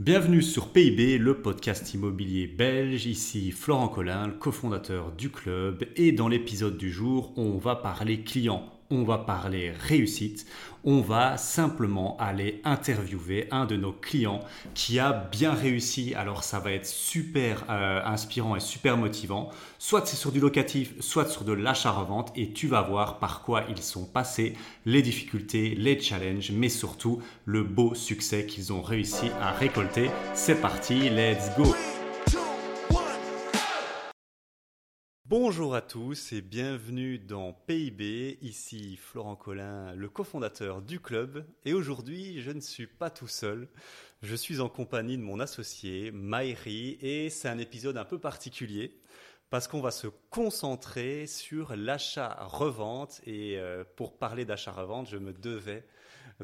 Bienvenue sur PIB, le podcast immobilier belge. Ici Florent Collin, le cofondateur du club. Et dans l'épisode du jour, on va parler clients on va parler réussite, on va simplement aller interviewer un de nos clients qui a bien réussi. Alors ça va être super euh, inspirant et super motivant. Soit c'est sur du locatif, soit sur de l'achat-revente et tu vas voir par quoi ils sont passés, les difficultés, les challenges, mais surtout le beau succès qu'ils ont réussi à récolter. C'est parti, let's go! Bonjour à tous et bienvenue dans PIB. Ici Florent Collin, le cofondateur du club. Et aujourd'hui, je ne suis pas tout seul. Je suis en compagnie de mon associé, Maïri, et c'est un épisode un peu particulier parce qu'on va se concentrer sur l'achat-revente. Et euh, pour parler d'achat-revente, je me devais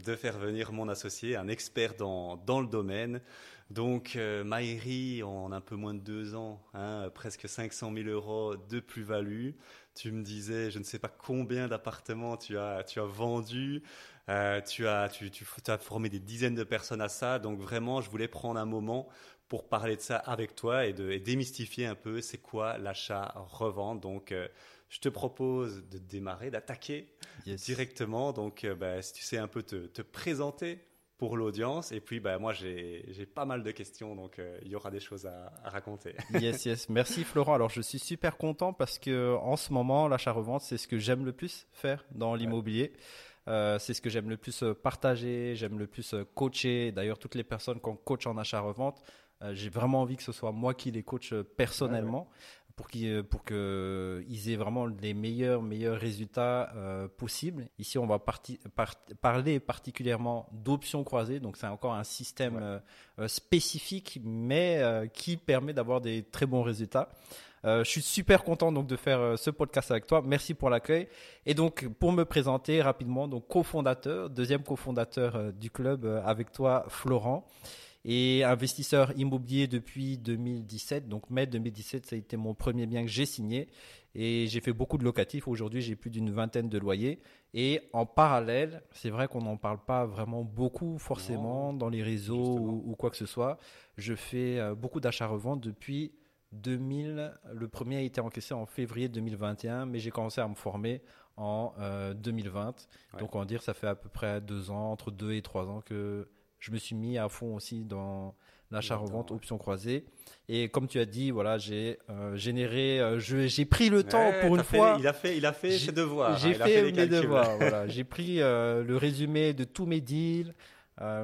de faire venir mon associé, un expert dans, dans le domaine. Donc, euh, Maïri, en un peu moins de deux ans, hein, presque 500 000 euros de plus-value. Tu me disais, je ne sais pas combien d'appartements tu as, tu as vendu. Euh, tu, as, tu, tu, as formé des dizaines de personnes à ça. Donc, vraiment, je voulais prendre un moment pour parler de ça avec toi et, de, et démystifier un peu c'est quoi l'achat-revente. Donc, euh, je te propose de démarrer, d'attaquer directement. Donc, euh, bah, si tu sais un peu te, te présenter pour l'audience. Et puis, bah, moi, j'ai pas mal de questions, donc euh, il y aura des choses à, raconter. yes, yes. Merci Florent. Alors, je suis super content parce que en ce moment, l'achat-revente, c'est ce que j'aime le plus faire dans l'immobilier. Euh, c'est ce que j'aime le plus euh, partager, j'aime le plus coacher. D'ailleurs, toutes les personnes qu'on coach en achat-revente, j'ai vraiment envie que ce soit moi qui les coach personnellement pour qu'ils euh, pour que ils aient vraiment les meilleurs meilleurs résultats euh, possibles. Ici, on va parler particulièrement d'options croisées, donc c'est encore un système euh, spécifique, mais qui permet d'avoir des très bons résultats. je suis super content donc de faire ce podcast avec toi. Merci pour l'accueil. Et donc pour me présenter rapidement, donc cofondateur, deuxième cofondateur du club avec toi, Florent et investisseur immobilier depuis 2017. Donc mai 2017, ça a été mon premier bien que j'ai signé et j'ai fait beaucoup de locatifs. Aujourd'hui, j'ai plus d'une vingtaine de loyers. Et en parallèle, c'est vrai qu'on n'en parle pas vraiment beaucoup forcément dans les réseaux ou, quoi que ce soit. Je fais euh, beaucoup d'achats-reventes depuis 2000. Le premier a été encaissé en février 2021, mais j'ai commencé à me former en 2020. Euh, Donc on va dire ça fait à peu près deux ans, entre deux et trois ans que je me suis mis à fond aussi dans l'achat-revente option croisée. Et comme tu as dit, voilà, j'ai euh, généré, euh, j'ai pris le temps pour une fois. il a fait, il a fait ses devoirs. J'ai fait, mes devoirs. voilà, j'ai pris euh, le résumé de tous mes deals.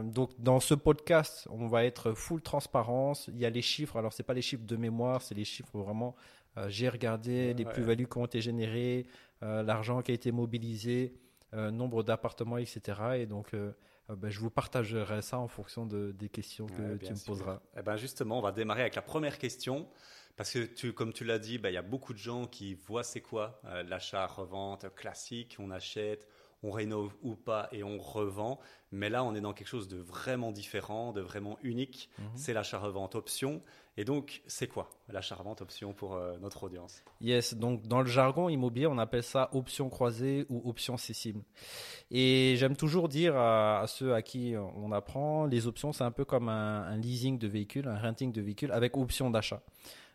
donc dans ce podcast, on va être full transparence. Il y a les chiffres. Alors c'est pas les chiffres de mémoire, c'est les chiffres vraiment. j'ai regardé les plus-values qui ont été générées, l'argent qui a été mobilisé, nombre d'appartements, etc. Et donc euh, ben, je vous partagerai ça en fonction de, des questions que tu me poseras. Eh ben justement, on va démarrer avec la première question. Parce que, tu, comme tu l'as dit, ben, il y a beaucoup de gens qui voient c'est quoi euh, l'achat-revente classique. On achète, on rénove ou pas et on revend. Mais là, on est dans quelque chose de vraiment différent, de vraiment unique. Mhm. C'est l'achat-revente option. Et donc, c'est quoi l'achat-revente option pour euh, notre audience? Yes, donc dans le jargon immobilier, on appelle ça option croisée ou option cessible. Et j'aime toujours dire à, ceux à qui on apprend, les options, c'est un peu comme un, un leasing de véhicule, un renting de véhicule avec option d'achat.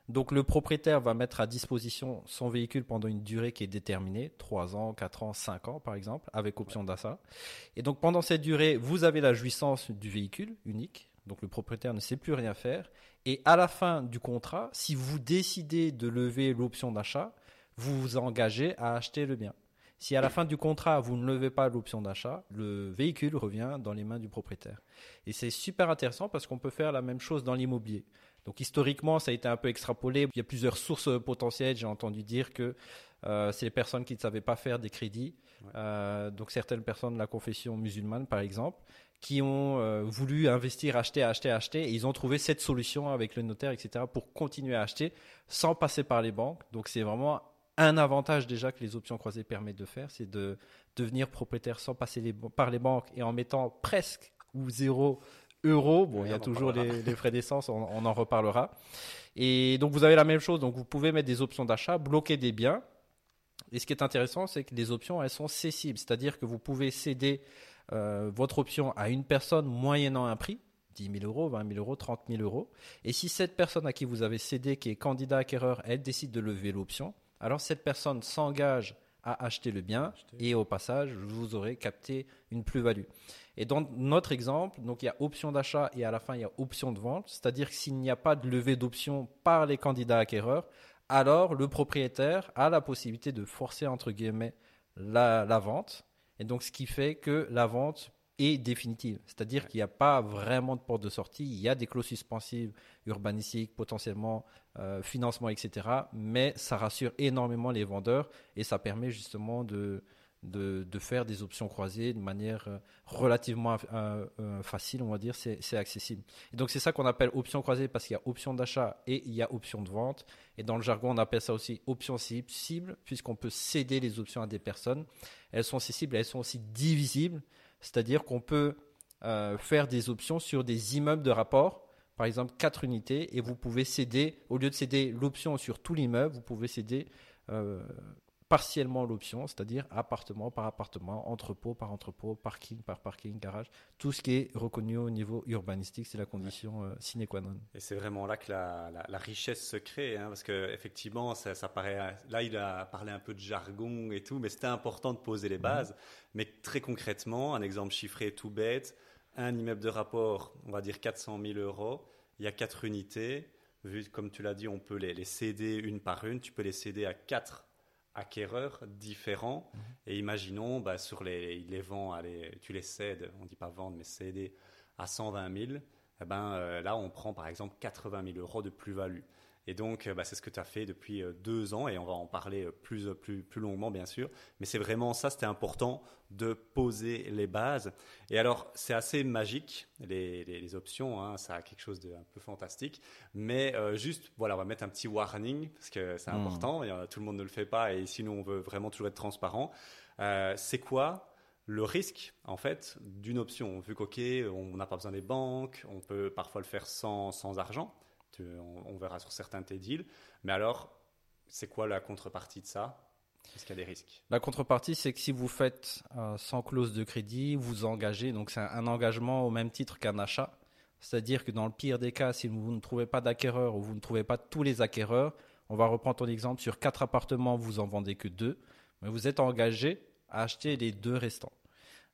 Donc le propriétaire va mettre à disposition son véhicule pendant une durée qui est déterminée, 3 ans, 4 ans, 5 ans par exemple, avec option d'achat. Et donc pendant cette durée, vous avez la jouissance du véhicule unique, donc le propriétaire ne sait plus rien faire. Et à la fin du contrat, si vous décidez de lever l'option d'achat, vous vous engagez à acheter le bien. Si à la fin du contrat, vous ne levez pas l'option d'achat, le véhicule revient dans les mains du propriétaire. Et c'est super intéressant parce qu'on peut faire la même chose dans l'immobilier. Donc historiquement, ça a été un peu extrapolé. Il y a plusieurs sources potentielles. J'ai entendu dire que euh, c'est les personnes qui ne savaient pas faire des crédits. Euh, donc certaines personnes de la confession musulmane, par exemple, qui ont euh, voulu investir, acheter, acheter, acheter. Et ils ont trouvé cette solution avec le notaire, etc., pour continuer à acheter sans passer par les banques. Donc c'est vraiment un avantage déjà que les options croisées permettent de faire, c'est de devenir propriétaire sans passer par les banques et en mettant presque ou zéro euros. Bon, il y a toujours les, frais d'essence, on, en reparlera. Et donc, vous avez la même chose. Donc, vous pouvez mettre des options d'achat, bloquer des biens. Et ce qui est intéressant, c'est que les options, elles sont cessibles. C'est-à-dire que vous pouvez céder euh, votre option à une personne moyennant un prix. 10 000 euros, 20 000 euros, 30 000 euros. Et si cette personne à qui vous avez cédé, qui est candidat acquéreur, elle décide de lever l'option, alors cette personne s'engage à acheter le bien et au passage, vous aurez capté une plus-value. Et dans notre exemple, donc il y a option d'achat et à la fin il y a option de vente, c'est-à-dire que s'il n'y a pas de levée d'option par les candidats acquéreurs, alors le propriétaire a la possibilité de forcer entre guillemets la, la vente. Et donc ce qui fait que la vente est définitive. C'est-à-dire qu'il n'y a pas vraiment de porte de sortie. Il y a des clauses suspensives urbanistiques, potentiellement euh, financement, etc. Mais ça rassure énormément les vendeurs et ça permet justement de, de, faire des options croisées de manière euh, relativement euh, facile, on va dire. C'est accessible. Et donc c'est ça qu'on appelle option croisée parce qu'il y a option d'achat et il y a option de vente. Et dans le jargon, on appelle ça aussi option cible, puisqu'on peut céder les options à des personnes. Elles sont cibles, elles sont aussi divisibles. C'est-à-dire qu'on peut euh, faire des options sur des immeubles de rapport, par exemple 4 unités, et vous pouvez céder, au lieu de céder l'option sur tout l'immeuble, vous pouvez céder euh, partiellement l'option, c'est-à-dire appartement par appartement, entrepôt par entrepôt, parking par parking, garage, tout ce qui est reconnu au niveau urbanistique, c'est la condition euh, sine qua non. Et c'est vraiment là que la, la, richesse se crée, hein, parce que effectivement, ça, ça, paraît. Là, il a parlé un peu de jargon et tout, mais c'était important de poser les bases. Mais très concrètement, un exemple chiffré tout bête, un immeuble de rapport, on va dire 400 000 euros, il y a quatre unités. Vu comme tu l'as dit, on peut les, les céder une par une. Tu peux les céder à quatre acquéreurs différents. Mhm. Et imaginons, bah, sur les, les vend, allez, tu les cèdes, on dit pas vendre, mais céder à 120 000. Eh ben, euh, là, on prend par exemple 80 000 euros de plus-value. Et donc, euh, bah, c'est ce que tu as fait depuis euh, deux ans et on va en parler euh, plus, plus, plus longuement, bien sûr. Mais c'est vraiment ça, c'était important de poser les bases. Et alors, c'est assez magique, les, les, options, hein, ça a quelque chose d'un peu fantastique. Mais juste, voilà, on va mettre un petit warning parce que c'est hmm. important. tout le monde ne le fait pas et sinon, on veut vraiment toujours être transparent. c'est quoi le risque, en fait, d'une option? Vu qu'OK, on n'a pas besoin des banques, on peut parfois le faire sans, sans argent on, verra sur certains de tes deals. Mais alors, c'est quoi la contrepartie de ça? Est-ce qu'il y a des risques? La contrepartie, c'est que si vous faites euh, sans clause de crédit, vous engagez, donc c'est un, engagement au même titre qu'un achat. C'est-à-dire que dans le pire des cas, si vous ne trouvez pas d'acquéreur ou vous ne trouvez pas tous les acquéreurs, on va reprendre ton exemple, sur quatre appartements, vous en vendez que deux, mais vous êtes engagé à acheter les deux restants.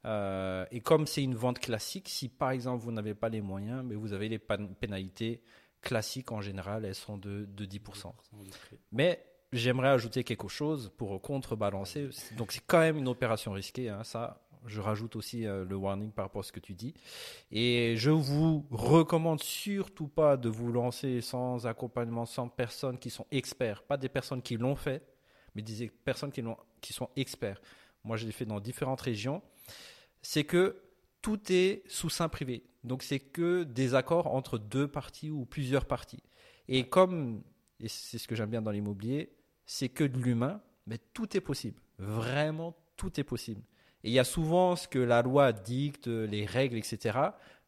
Euh, et comme c'est une vente classique, si par exemple vous n'avez pas les moyens, mais vous avez les pénalités classiques en général, elles sont de, de 10%. Mais j'aimerais ajouter quelque chose pour contrebalancer. Donc c'est quand même une opération risquée, hein, ça. Je rajoute aussi euh, le warning par rapport à ce que tu dis. Et je vous recommande surtout pas de vous lancer sans accompagnement, sans personnes qui sont experts. Pas des personnes qui l'ont fait, mais des personnes qui, qui sont experts. Moi, je l'ai fait dans différentes régions. C'est que tout est sous sein privé. Donc c'est que des accords entre deux parties ou plusieurs parties. Et comme, et c'est ce que j'aime bien dans l'immobilier, c'est que de l'humain, mais tout est possible. Vraiment, tout est possible. Et il y a souvent ce que la loi dicte, les règles, etc.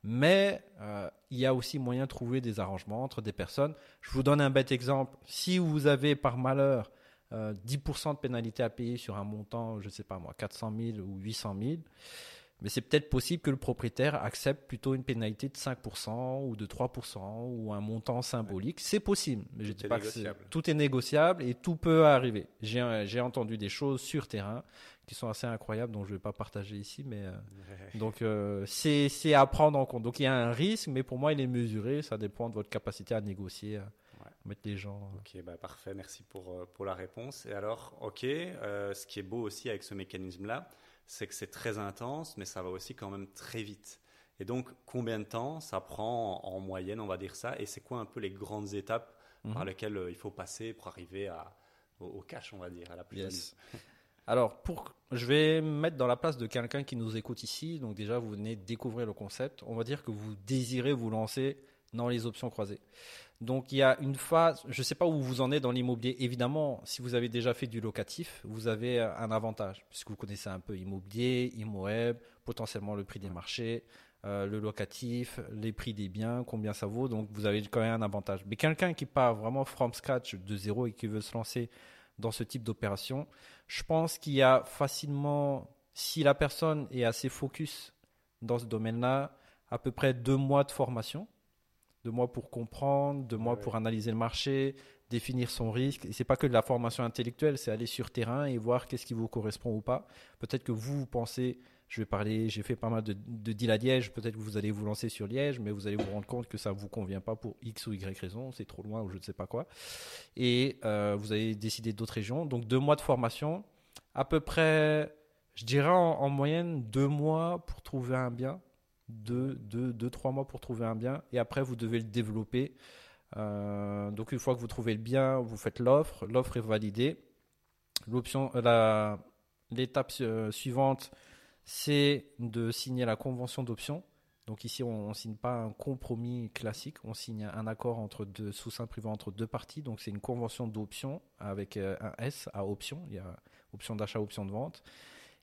Mais euh, il y a aussi moyen de trouver des arrangements entre des personnes. Je vous donne un bête exemple. Si vous avez par malheur 10% euh, de pénalité à payer sur un montant, je ne sais pas moi, 400 000 ou 800 000, mais c'est peut-être possible que le propriétaire accepte plutôt une pénalité de 5% ou de 3% ou un montant symbolique. C'est possible. Mais je dis pas que tout est négociable et tout peut arriver. J'ai entendu des choses sur terrain qui sont assez incroyables, dont je ne vais pas partager ici, mais euh, donc euh, c'est à prendre en compte. Donc il y a un risque, mais pour moi il est mesuré. Ça dépend de votre capacité à négocier. À mettre les gens. Euh. Ok, bah parfait, merci pour, pour la réponse. Et alors, ok, ce qui est beau aussi avec ce mécanisme-là, c'est que c'est très intense, mais ça va aussi quand même très vite. Et donc, combien de temps ça prend en, moyenne, on va dire ça, et c'est quoi un peu les grandes étapes par mhm. lesquelles euh, il faut passer pour arriver à, au, cash, on va dire, à la plus Alors, pour, je vais me mettre dans la place de quelqu'un qui nous écoute ici. Donc déjà, vous venez découvrir le concept. On va dire que vous désirez vous lancer dans les options croisées. Donc il y a une phase, je ne sais pas où vous en êtes dans l'immobilier. Évidemment, si vous avez déjà fait du locatif, vous avez un avantage, puisque vous connaissez un peu immobilier, ImmoWeb, potentiellement le prix des marchés, euh, le locatif, les prix des biens, combien ça vaut. Donc vous avez quand même un avantage. Mais quelqu'un qui part vraiment from scratch de zéro et qui veut se lancer dans ce type d'opération, je pense qu'il y a facilement, si la personne est assez focus dans ce domaine-là, à peu près deux mois de formation, deux mois pour comprendre, deux mois Ouais. pour analyser le marché, définir son risque. Et c'est pas que de la formation intellectuelle, c'est aller sur terrain et voir qu'est-ce qui vous correspond ou pas. Peut-être que vous, vous pensez, je vais parler, j'ai fait pas mal de, de deals à Liège, peut-être que vous allez vous lancer sur Liège, mais vous allez vous rendre compte que ça vous convient pas pour X ou Y raison, c'est trop loin ou je ne sais pas quoi. Et euh, vous avez décidé d'autres régions. Donc deux mois de formation, à peu près, je dirais en, en moyenne deux mois pour trouver un bien, deux, deux, deux, trois mois pour trouver un bien, et après vous devez le développer. Euh, donc une fois que vous trouvez le bien, vous faites l'offre, l'offre est validée. L'option, euh, la, l'étape euh, suivante, c'est de signer la convention d'option. Donc ici, on ne signe pas un compromis classique, on signe un accord entre deux sous-seins privés entre deux parties. Donc c'est une convention d'option avec un S à option. Il y a option d'achat, option de vente.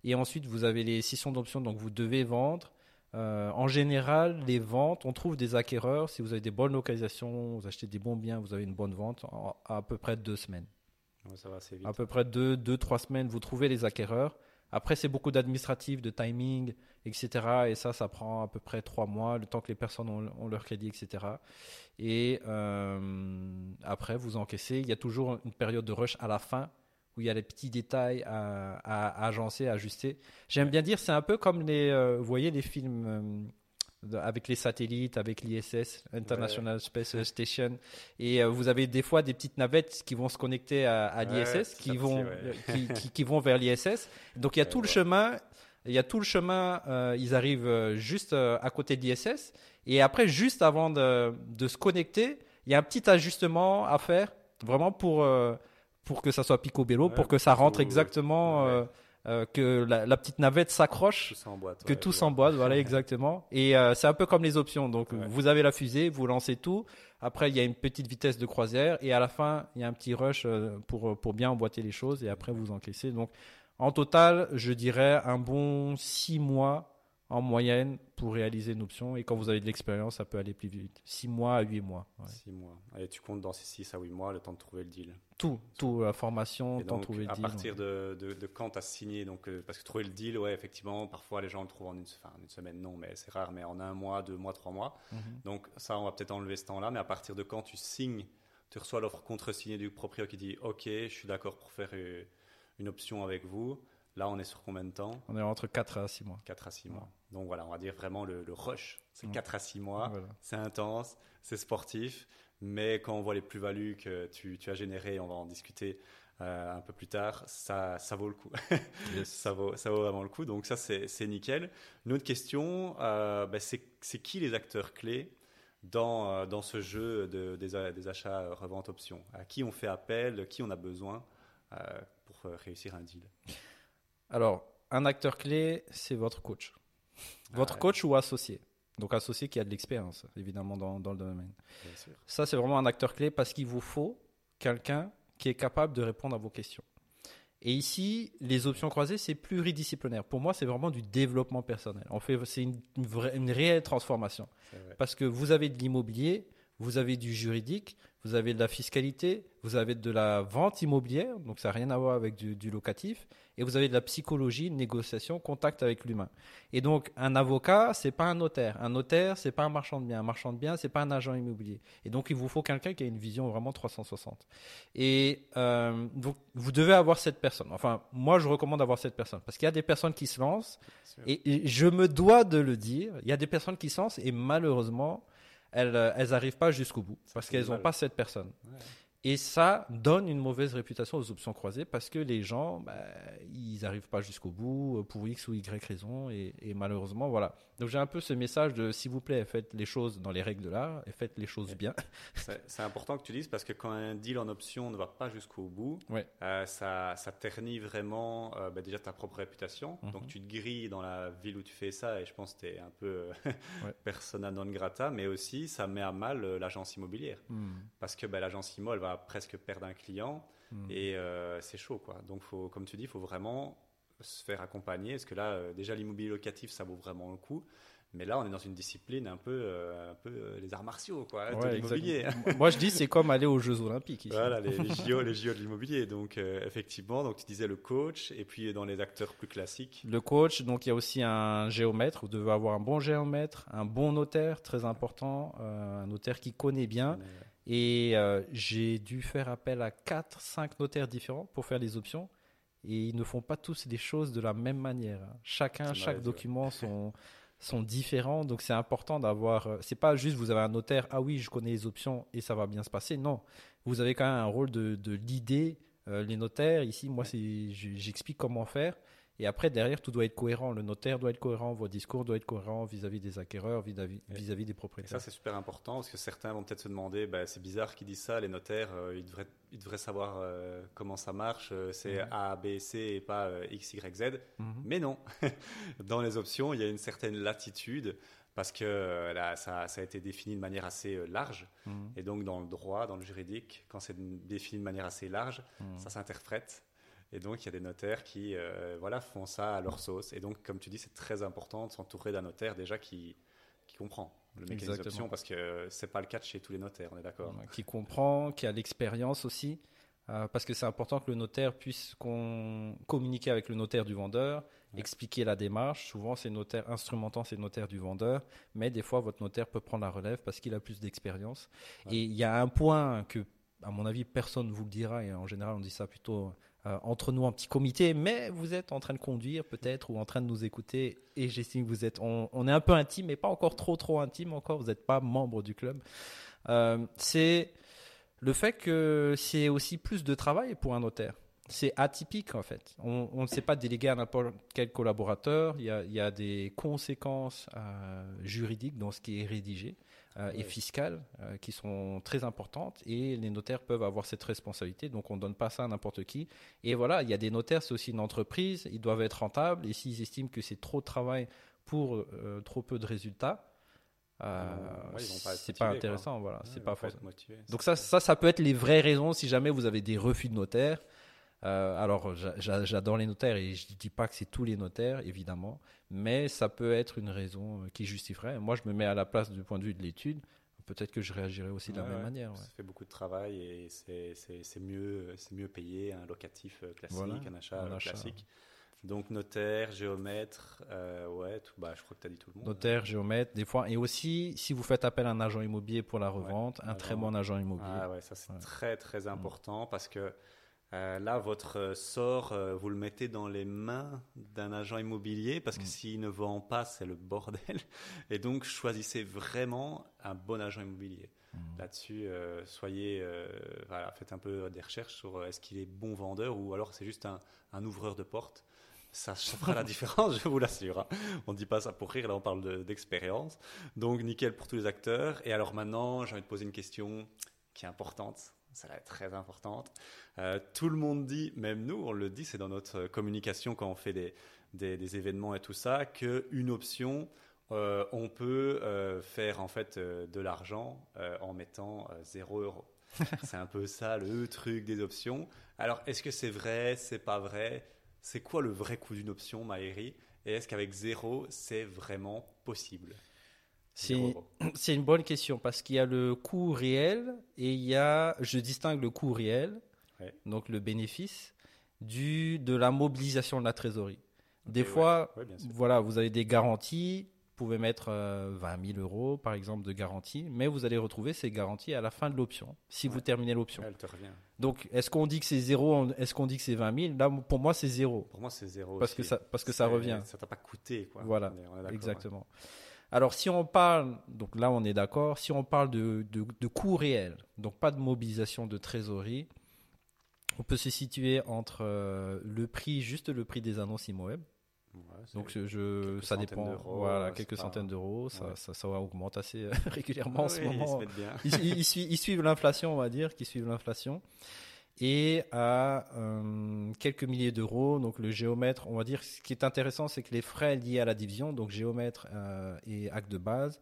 Et ensuite, vous avez les sessions d'options, donc vous devez vendre. Euh, en général, les ventes, on trouve des acquéreurs. Si vous avez des bonnes localisations, vous achetez des bons biens, vous avez une bonne vente en à peu près deux semaines. Ouais, ça va assez vite. À peu près deux, deux, trois semaines, vous trouvez les acquéreurs. Après, c'est beaucoup d'administratif, de timing, etc. Et ça, ça prend à peu près trois mois, le temps que les personnes ont, ont leur crédit, etc. Et euh, après, vous encaissez. Il y a toujours une période de rush à la fin où il y a les petits détails à, à- à agencer, à ajuster. J'aime bien dire, c'est un peu comme les, euh, vous voyez les films euh, avec les satellites, avec l'ISS, International Space Station, et euh, vous avez des fois des petites navettes qui vont se connecter à, l'ISS, qui vont, ouais. qui, qui- qui vont vers l'ISS. Donc il y a tout le chemin. Il y a tout le chemin, ils arrivent juste à côté de l'ISS. Et après, juste avant de, de se connecter, il y a un petit ajustement à faire, vraiment pour, pour que ça soit picobello, Ouais, pour que ça rentre exactement, ouais. euh, euh, que la, la petite navette s'accroche Tout s'emboîte. que ouais, tout s'emboîte, voilà exactement. Et euh, c'est un peu comme les options. Donc vous avez la fusée, vous lancez tout. Après il y a une petite vitesse de croisière et à la fin il y a un petit rush pour pour bien emboîter les choses et après vous encaissez. Donc en total, je dirais un bon six mois en moyenne pour réaliser une option. Et quand vous avez de l'expérience, ça peut aller plus vite. Six mois à huit mois. ouais. Six mois. Et tu comptes dans ces 6 à 8 mois le temps de trouver le deal? Tout, tout, la formation, Et temps de trouver le à deal. partir de, de, de quand tu as signé, donc, euh, parce que trouver le deal, ouais, effectivement, parfois les gens le trouvent en une, enfin, une semaine, non, mais c'est rare, mais en un mois, deux mois, trois mois. Mhm. Donc ça, on va peut-être enlever ce temps-là, mais à partir de quand tu signes, tu reçois l'offre contre-signée du propriétaire qui dit OK, je suis d'accord pour faire euh, une option avec vous. Là, on est sur combien de temps On est entre 4 à 6 mois. 4 à 6 mois. Donc voilà, on va dire vraiment le, le rush. C'est Ouais. 4 à 6 mois, Voilà. c'est intense, c'est sportif, mais quand on voit les plus-values que tu, tu as générées, on va en discuter euh, un peu plus tard, ça, ça vaut le coup. ça, vaut, ça vaut vraiment le coup. Donc ça, c'est nickel. Une autre question, euh, bah, c'est qui les acteurs clés dans, euh, dans ce jeu de, des, a- des achats revente options? À qui on fait appel, qui on a besoin euh, pour réussir un deal? Alors, un acteur clé, c'est votre coach. Votre Ah ouais, coach ou associé. Donc associé qui a de l'expérience, évidemment, dans, dans le domaine. bien sûr. Ça, c'est vraiment un acteur clé parce qu'il vous faut quelqu'un qui est capable de répondre à vos questions. Et ici, les options croisées, c'est pluridisciplinaire. Pour moi, c'est vraiment du développement personnel. En fait, c'est une, une vraie- une réelle transformation. Parce que vous avez de l'immobilier, vous avez du juridique, vous avez de la fiscalité, vous avez de la vente immobilière, donc ça n'a rien à voir avec du, du locatif, et vous avez de la psychologie, négociation, contact avec l'humain. Et donc un avocat, c'est pas un notaire, un notaire, c'est pas un marchand de biens, un marchand de biens, c'est pas un agent immobilier. Et donc il vous faut quelqu'un qui a une vision vraiment 360. Et euh, donc vous devez avoir cette personne. Enfin, moi je recommande d'avoir cette personne parce qu'il y a des personnes qui se lancent et je me dois de le dire, il y a des personnes qui se lancent et malheureusement, elles euh, elles n'arrivent pas jusqu'au bout parce qu'elles n'ont pas cette personne. Ouais. Et ça donne une mauvaise réputation aux options croisées parce que les gens, bah, ils n'arrivent pas jusqu'au bout euh, pour X ou Y raison. Et, et malheureusement, voilà. Donc j'ai un peu ce message de s'il vous plaît, faites les choses dans les règles de l'art et faites les choses bien. C'est important que tu dises parce que quand un deal en option ne va pas jusqu'au bout, Ouais. euh, ça, ça ternit vraiment euh, bah, déjà ta propre réputation. Mhm. Donc tu te grilles dans la ville où tu fais ça et je pense que tu es un peu euh, Ouais. persona non grata, mais aussi ça met à mal l'agence immobilière parce que bah, l'agence immo elle va presque perdre un client Mm. et euh, c'est chaud quoi. Donc faut, comme tu dis, il faut vraiment se faire accompagner parce que là euh, déjà l'immobilier locatif ça vaut vraiment le coup. Mais là, on est dans une discipline un peu, euh, un peu euh, les arts martiaux, quoi, de Ouais, l'immobilier. Moi, je dis c'est comme aller aux Jeux Olympiques. ici. Voilà, les, les JO, les JO de l'immobilier. Donc, euh, effectivement, donc tu disais le coach, et puis dans les acteurs plus classiques. Le coach, donc il y a aussi un géomètre. Vous devez avoir un bon géomètre, un bon notaire, très important, un notaire qui connaît bien. Et j'ai dû faire appel à 4, 5 notaires différents pour faire les options. Et ils ne font pas tous les choses de la même manière. Chacun, chaque document sont, sont différents. Donc c'est important d'avoir. euh, C'est pas juste vous avez un notaire, ah oui, je connais les options et ça va bien se passer. Non, vous avez quand même un rôle de, de l'idée. les notaires, ici, moi, j'explique comment faire. Et après, derrière, tout doit être cohérent. Le notaire doit être cohérent, votre discours doit être cohérent vis-à-vis des acquéreurs, vis-à-vis, des Et propriétaires. ça, c'est super important parce que certains vont peut-être se demander, bah, c'est bizarre qu'ils disent ça, les notaires, euh, ils, devraient, ils devraient savoir euh, comment ça marche, euh, c'est Mhm. A, B, C et pas euh, X, Y, Z. Mhm. Mais non, dans les options, il y a une certaine latitude parce que là, ça, ça a été défini de manière assez large. Mhm. Et donc, dans le droit, dans le juridique, quand c'est défini de manière assez large, ça s'interprète. Et donc, il y a des notaires qui euh, voilà, font ça à leur sauce. Et donc, comme tu dis, c'est très important de s'entourer d'un notaire déjà qui, qui comprend le mécanisme d'option parce que c'est pas le cas de chez tous les notaires, on est d'accord qui comprend, qui a l'expérience aussi, euh, parce que c'est important que le notaire puisse communiquer avec le notaire du vendeur, Ouais. expliquer la démarche. Souvent, c'est le notaire instrumentant, c'est le notaire du vendeur, mais des fois, votre notaire peut prendre la relève parce qu'il a plus d'expérience. Ouais. Et il y a un point que, à mon avis, personne ne vous le dira, et en général, on dit ça plutôt euh, entre nous en petit comité, mais vous êtes en train de conduire peut-être ou en train de nous écouter, et j'estime que vous êtes, on, est un peu intime, mais pas encore trop trop intime encore, vous n'êtes pas membre du club. Euh, c'est le fait que c'est aussi plus de travail pour un notaire. C'est atypique en fait. On ne sait pas déléguer à n'importe quel collaborateur. Il y a, il y a des conséquences euh, juridiques dans ce qui est rédigé euh, et fiscales euh, qui sont très importantes et les notaires peuvent avoir cette responsabilité. Donc on ne donne pas ça à n'importe qui. Et voilà, il y a des notaires, c'est aussi une entreprise. Ils doivent être rentables et s'ils estiment que c'est trop de travail pour euh, trop peu de résultats, euh, Ouais, c'est pas quoi. intéressant. Voilà, Ouais, c'est pas forcément. Donc ça, ça, ça peut être les vraies raisons si jamais vous avez des refus de notaire. Euh, alors j'a- j'a- j'adore les notaires et je ne dis pas que c'est tous les notaires, évidemment, mais ça peut être une raison euh, qui justifierait. Moi, je me mets à la place du point de vue de l'étude. Peut-être que je réagirais aussi de la même ouais. manière. ouais. Ça fait beaucoup de travail et c'est- mieux, mieux payé un locatif euh, classique, Voilà, un achat un achat. classique. Donc notaire, géomètre, euh, ouais, tout, bah, je crois que tu as dit tout le monde. Notaire, géomètre, des fois. Et aussi, si vous faites appel à un agent immobilier pour la revente, un très agent. bon agent immobilier. Ah ouais, ça c'est très très Mm. important parce que euh, là, votre sort, euh, vous le mettez dans les mains d'un agent immobilier parce que Mm. s'il ne vend pas, c'est le bordel. Et donc, choisissez vraiment un bon agent immobilier. Mm. Là-dessus, euh, soyez, voilà, faites un peu des recherches sur est-ce qu'il est bon vendeur ou alors c'est juste un, un ouvreur de porte. Ça, ça fera la différence, je vous l'assure. hein. On ne dit pas ça pour rire, là on parle de- d'expérience. Donc nickel pour tous les acteurs. Et alors maintenant, j'ai envie de poser une question qui est importante. Ça va être très importante. Euh, tout le monde dit, même nous, on le dit, c'est dans notre communication quand on fait des, des, des événements et tout ça, qu'une option, euh, on peut euh, faire en fait de l'argent en mettant euh, 0 euros. c'est un peu ça le truc des options. Alors, est-ce que c'est vrai, c'est pas vrai? C'est quoi le vrai coût d'une option, Maëri Et est-ce qu'avec zéro, c'est vraiment possible? C'est une bonne question parce qu'il y a le coût réel et il y a, je distingue le coût réel, Ouais. donc le bénéfice, du, de la mobilisation de la trésorerie. Des ouais. fois, Ouais, voilà, vous avez des garanties, vous pouvez mettre euh, 20 000 euros par exemple de garantie, mais vous allez retrouver ces garanties à la fin de l'option, si vous terminez l'option. Elle te revient. Donc, est-ce qu'on dit que c'est zéro, est-ce qu'on dit que c'est 20 000 Là, pour moi, c'est zéro. Pour moi, c'est zéro. Parce que ça- parce que ça revient. Ça t'a pas coûté, quoi. Voilà, On est- Exactement. Alors, si on parle, donc là, on est d'accord, si on parle de, de, de coût réel, donc pas de mobilisation de trésorerie, on peut se situer entre euh, le prix, juste le prix des annonces IMOWeb. ouais. Donc, je, je- ça dépend, voilà, quelques pas- centaines d'euros, ça, Ouais. ça, ça augmente assez euh, régulièrement en ce Oui, moment. Ils, ils- ils ils suivent l'inflation, on va dire, qui suivent l'inflation. Et à euh, quelques milliers d'euros, donc le géomètre, on va dire, ce qui est intéressant, c'est que les frais liés à la division, donc géomètre euh, et acte de base,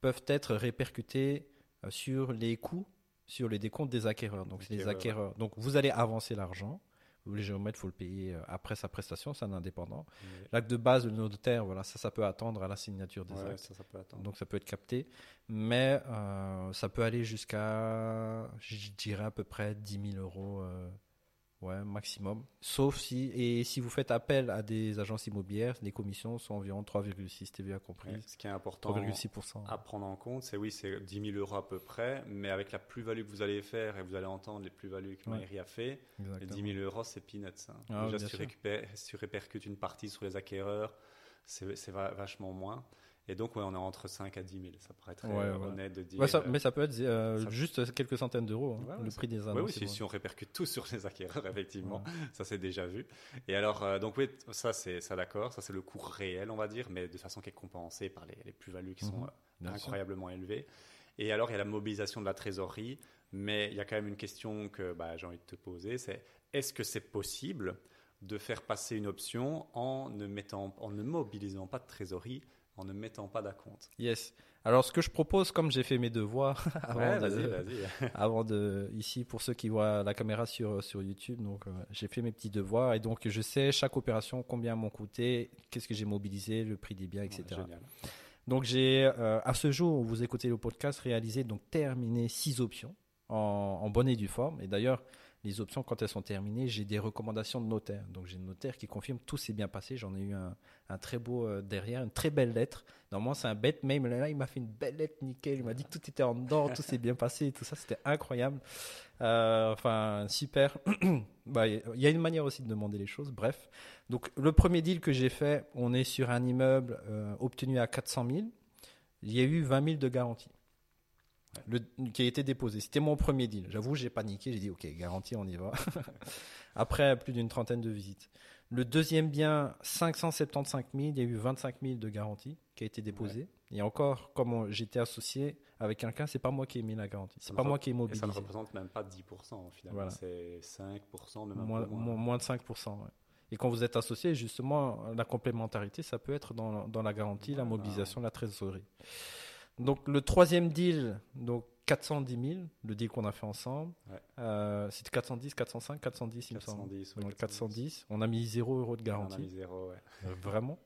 peuvent être répercutés euh, sur les coûts, sur les décomptes des acquéreurs. Donc, c'est les acquéreurs. Donc, vous allez avancer l'argent, Le géomètre, il faut le payer euh, après sa prestation, c'est un indépendant. L'acte de base, le notaire, voilà, ça, ça peut attendre à la signature des Ouais, actes. ça, ça peut attendre. Donc ça peut être capté, mais euh, ça peut aller jusqu'à, je dirais à peu près 10 000 euros, euh, ouais, maximum. Sauf si, et si vous faites appel à des agences immobilières, les commissions sont environ 3,6 TVA Ouais, comprise, Ce qui est important 3,6%. à prendre en compte, c'est oui, c'est 10 000 euros à peu près, mais avec la plus-value que vous allez faire, et vous allez entendre les plus-values que Ouais. Maïri a fait, les Exactement. 10 000 euros, c'est peanuts. hein. Ah, Déjà, si tu, récupères, si tu répercutes une partie sur les acquéreurs, c'est c'est va- vachement moins. Et donc, ouais, on est entre 5 à 10 000. Ça paraît très Ouais, honnête de dire. Ouais, ça- mais ça peut être euh, ça- juste quelques centaines d'euros, hein, Ouais, le prix des annonces. oui, si, on répercute tout sur les acquéreurs, effectivement, ça c'est déjà vu. Et alors, euh, donc oui, ça c'est ça d'accord, ça c'est le coût réel, on va dire, mais de façon qui est compensée par les, les plus-values qui sont Mhm, euh, sûr. incroyablement élevées. Et alors, il y a la mobilisation de la trésorerie, mais il y a quand même une question que bah, j'ai envie de te poser, c'est est-ce que c'est possible de faire passer une option en ne, mettant, en ne mobilisant pas de trésorerie, en ne mettant pas d'acompte Yes. Alors, ce que je propose, comme j'ai fait mes devoirs avant, Ouais, de, avant ici, pour ceux qui voient la caméra sur, sur YouTube, donc euh, j'ai fait mes petits devoirs et donc je sais chaque opération combien m'ont coûté, qu'est-ce que j'ai mobilisé, le prix des biens, etc. Ouais, génial. Donc j'ai, euh, à ce jour où vous écoutez le podcast, réalisé, donc terminé six options en, en bonne et due forme. Et d'ailleurs, les options, quand elles sont terminées, j'ai des recommandations de notaire. Donc j'ai un notaire qui confirme tout s'est bien passé. J'en ai eu un, très beau euh, derrière, une très belle lettre. Normalement, c'est un bête mail, mais là, il m'a fait une belle lettre nickel. Il m'a dit que tout était en ordre, tout s'est bien passé tout ça. C'était incroyable. Euh, enfin, super. Bah, Il y a une manière aussi de demander les choses. Bref. Donc, le premier deal que j'ai fait, on est sur un immeuble euh, obtenu à 400 000. Il y a eu 20 000 de garantie le, qui a été déposé. C'était mon premier deal. J'avoue, j'ai paniqué. J'ai dit, OK, garantie, on y va. Après plus d'une trentaine de visites. Le deuxième bien, 575 000. Il y a eu 25 000 de garantie qui a été déposé. Et encore, comme j'étais associé avec quelqu'un, c'est pas moi qui ai mis la garantie. C'est pas moi qui ai Et ça mobilisé. ne représente même pas 10% finalement, Voilà. c'est 5%, même un moins, peu moins. de 5%. ouais. Et quand vous êtes associé, justement, la complémentarité, ça peut être dans, dans la garantie, la mobilisation, la trésorerie. Donc, le troisième deal, donc 410 000, le deal qu'on a fait ensemble. Ouais. Euh, C'était 410, 405, 410, il me semble. 410, ouais, Donc, 410. On a mis 0 euros de On a garantie. mis zéro, ouais. Euh, Vraiment.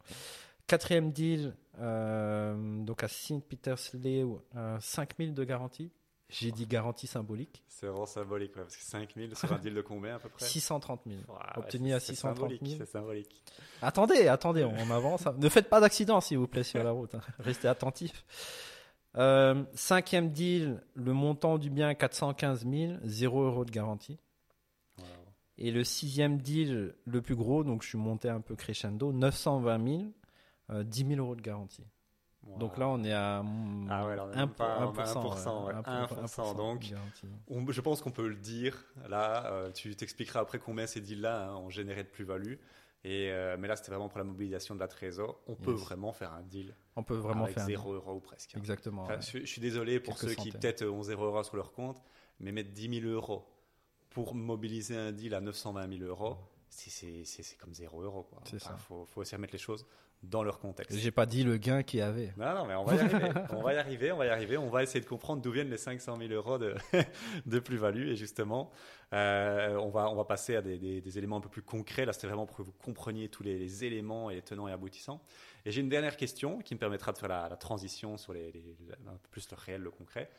Quatrième deal, euh, donc à St. Peter's Leo, euh, 5000 de garantie. J'ai dit garantie symbolique. C'est vraiment symbolique, ouais, parce que 5000 sur un deal de combien à peu près? 630 000. Ouais, ouais, obtenu à c'est 630 symbolique, 000. C'est symbolique. Attendez, attendez, on avance. Ne faites pas d'accident, s'il vous plaît, sur la route. hein. Restez attentifs. Euh, cinquième deal, le montant du bien 415 000, 0 euros de garantie. Wow. Et le sixième deal, le plus gros, donc je suis monté un peu crescendo, 920 000, euh, 10 000 euros de garantie. Wow. Donc là, on est à mm, Ah ouais, là, on est un même pour- pas- un on est à 1%, ouais. 1%, donc. On- je pense qu'on peut le dire. Là, euh, tu t'expliqueras après combien ces deals-là hein, ont généré de plus-value. Et, euh, mais là, c'était vraiment pour la mobilisation de la trésor. On peut Yes. vraiment faire un deal On peut vraiment avec faire un- 0 euros ou presque. hein. Exactement. Enfin, ouais. je, je suis désolé pour Quelques ceux qui centaines. peut-être ont 0 euros sur leur compte, mais mettre 10 000 euros pour mobiliser un deal à 920 000 euros, c'est- comme 0 euros. quoi. Enfin, ça. faut, faut aussi remettre les choses dans leur contexte. J'ai pas dit le gain qu'il y avait. Non, non, mais on va y arriver. on va y arriver, on va y arriver. On va essayer de comprendre d'où viennent les 500 000 euros de, de plus-value. Et justement, euh, on, va, on va passer à des, des- des éléments un peu plus concrets. Là, c'était vraiment pour que vous compreniez tous les, les éléments et les tenants et aboutissants. Et j'ai une dernière question qui me permettra de faire la, la transition sur les, les- un peu plus le réel, le concret.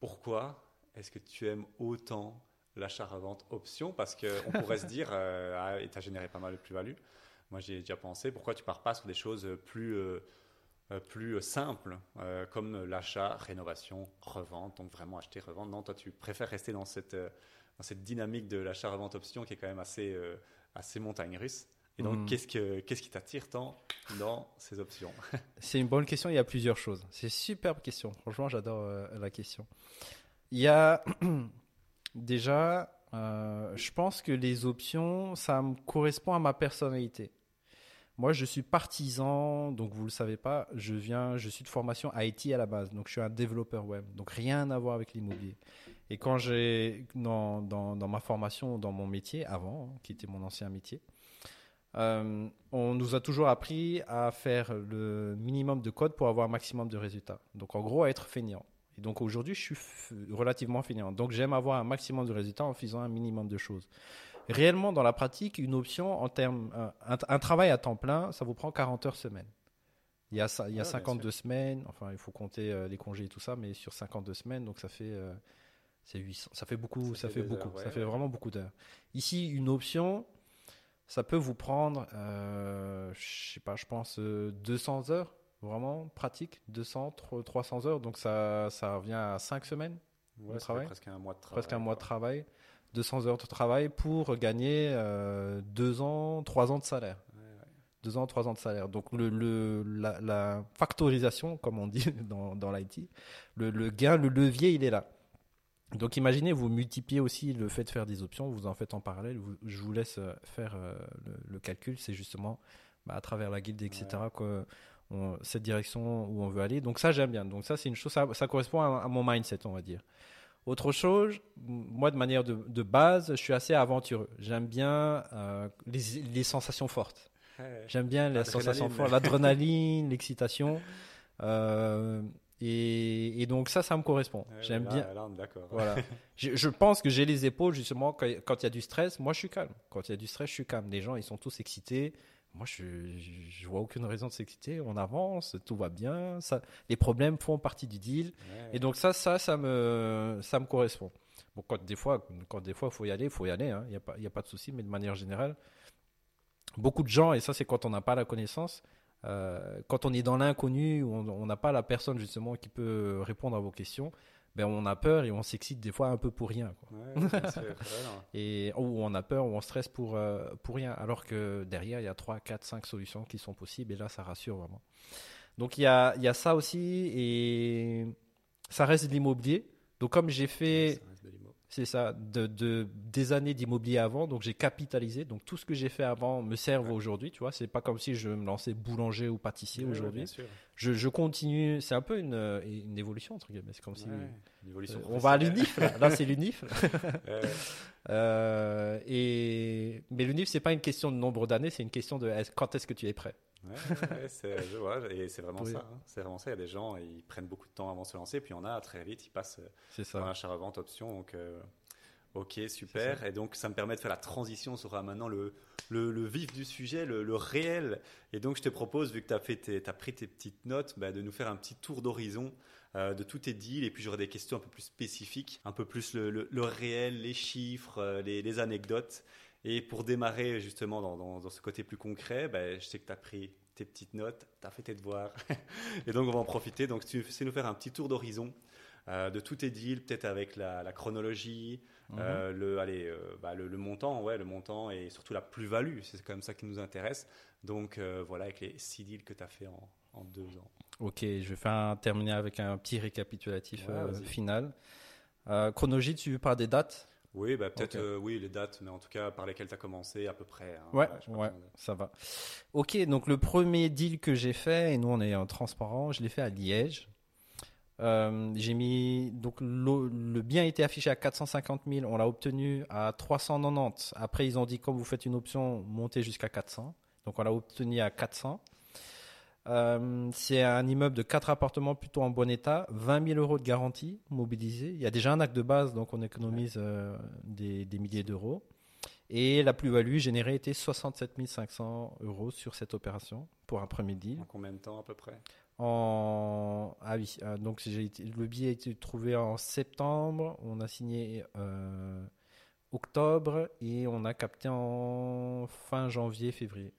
Pourquoi est-ce que tu aimes autant l'achat-revente option? Parce qu'on pourrait se dire, euh, ah, tu as généré pas mal de plus-value. Moi, j'y ai déjà pensé. Pourquoi tu pars pas sur des choses plus, euh, euh, plus simples, euh, comme l'achat, rénovation, revente, donc vraiment acheter, revendre? Non, toi, tu préfères rester dans cette, euh, dans cette dynamique de l'achat-revente option qui est quand même assez, euh, assez montagne russe. Et donc, Mhm. qu'est-ce, que, qu'est-ce qui t'attire tant dans ces options? C'est une bonne question. Il y a plusieurs choses. C'est une superbe question. Franchement, j'adore euh, la question. Il y a déjà, euh, je pense que les options, ça me correspond à ma personnalité. Moi, je suis partisan, donc vous le savez pas, je viens, je suis de formation IT à la base, donc je suis un développeur web, donc rien à voir avec l'immobilier. Et quand j'ai dans, dans, ma formation, dans mon métier avant, hein, qui était mon ancien métier, euh, on nous a toujours appris à faire le minimum de code pour avoir un maximum de résultats. Donc en gros, à être feignant. Et donc aujourd'hui, je suis relativement feignant. Donc j'aime avoir un maximum de résultats en faisant un minimum de choses. Réellement, dans la pratique, une option en termes, un, un travail à temps plein, ça vous prend 40 heures semaine. Il y a, ça- il y a Ah, bien 52 semaines, enfin, il faut compter euh, les congés et tout ça, mais sur 52 semaines, donc ça fait, euh, c'est 800, ça fait beaucoup, Ça ça, fait beaucoup, heures, ouais, ça fait ouais. vraiment beaucoup d'heures. Ici, une option, ça peut vous prendre, euh, je sais pas, je pense euh, 200 heures, vraiment pratique, 200, tro- 300 heures, donc ça, ça revient à 5 semaines, Ouais, travail presque un mois de travail. presque un mois de travail, 200 heures de travail pour gagner 2 ans, 3 ans de salaire. Ouais, ouais. Deux ans, trois ans de salaire. Donc le, le- la, la factorisation, comme on dit dans, dans l'IT, le, le gain, le levier, il est là. Donc imaginez, vous multipliez aussi le fait de faire des options, vous en faites en parallèle, vous- je vous laisse euh, faire euh, le, le calcul, c'est justement bah, à travers la guilde, etc., que on- cette direction où on veut aller. Donc ça, j'aime bien. Donc ça, c'est une chose, ça, ça correspond à, à mon mindset, on va dire. Autre chose, moi, de manière de, de base, je suis assez aventureux. J'aime bien euh, les, les sensations fortes. J'aime bien les sensations fortes, l'adrénaline, l'excitation. Euh, et, et donc ça, ça me correspond. Ouais, J'aime bien. Là, on est d'accord. Voilà. je, je pense que j'ai les épaules justement quand il y a du stress. Moi, je suis calme. Quand il y a du stress, je suis calme. Les gens, ils sont tous excités. Moi, je, je vois aucune raison de s'exciter. On avance, tout va bien. Ça, les problèmes font partie du deal. Ouais. Et donc ça, ça, ça me, ça me correspond. Bon, quand des fois, quand des fois, faut y aller, faut y aller. Il n'y a pas, y a pas de souci. Mais de manière générale, beaucoup de gens, et ça, c'est quand on n'a pas la connaissance, euh, quand on est dans l'inconnu, on n'a pas la personne justement qui peut répondre à vos questions, ben on a peur et on s'excite des fois un peu pour rien. Quoi. Ouais, bien sûr. Ouais, non. Et ou on a peur ou on stresse pour, euh, pour rien. Alors que derrière, il y a 3, 4, 5 solutions qui sont possibles et là, ça rassure vraiment. Donc il y a, il y a ça aussi et ça reste de l'immobilier. Donc comme j'ai fait. C'est ça, de, de- des années d'immobilier avant, donc j'ai capitalisé. Donc tout ce que j'ai fait avant me sert Ouais. aujourd'hui, tu vois. C'est pas comme si je me lançais boulanger ou pâtissier Ouais, aujourd'hui. Je, je continue, c'est un peu une, euh, une évolution entre guillemets. C'est comme si une évolution euh, on va à l'UNIF là, là c'est l'UNIF. Euh, et mais l'UNIF c'est pas une question de nombre d'années, c'est une question de quand est-ce que tu es prêt? Ouais, ouais, c'est- je vois, et c'est vraiment ça. hein. C'est vraiment ça. Il y a des gens, ils prennent beaucoup de temps avant de se lancer, puis il y en a très vite, ils passent euh, C'est dans ça. l'achat-revente option. Donc, euh, ok, super. Et donc, ça me permet de faire la transition sur euh, maintenant le, le, le vif du sujet, le, le réel. Et donc, je te propose, vu que tu as, fait tes- t'as pris tes petites notes, bah, de nous faire un petit tour d'horizon euh, de tous tes deals. Et puis, j'aurai des questions un peu plus spécifiques, un peu plus le, réel, les chiffres, les, les anecdotes. Et pour démarrer justement dans, dans- dans ce côté plus concret, bah, je sais que tu as pris tes petites notes, tu as fait tes devoirs. et donc, on va en profiter. Donc, tu sais nous faire un petit tour d'horizon euh, de tous tes deals, peut-être avec la, la chronologie, Mhm. euh, le, allez, euh, bah, le, le montant, ouais, le montant et surtout la plus-value. C'est quand même ça qui nous intéresse. Donc, voilà, avec les six deals que tu as fait en, en deux ans. Ok, je vais faire un- terminer avec un petit récapitulatif Ouais, final. Chronologie, tu veux par des dates? Oui, bah, peut-être, euh, oui, les dates, mais en tout cas, par lesquelles tu as commencé à peu près. hein. Ouais, ouais, ça va. Ok, donc le premier deal que j'ai fait, et nous on est en transparent, je l'ai fait à Liège. Euh, j'ai mis donc le, le bien était affiché à 450 000, on l'a obtenu à 390. Après ils ont dit comme vous faites une option, montez jusqu'à 400. Donc on l'a obtenu à 400. Euh, c'est un immeuble de 4 appartements plutôt en bon état, 20 000 euros de garantie mobilisée. Il y a déjà un acte de base, donc on économise euh, des, des milliers d'euros. Et la plus-value générée était 67 500 euros sur cette opération pour un premier deal. En combien de temps à peu près? En... Ah oui, euh, donc le billet a été trouvé en septembre, on a signé octobre et on a capté en fin janvier, février.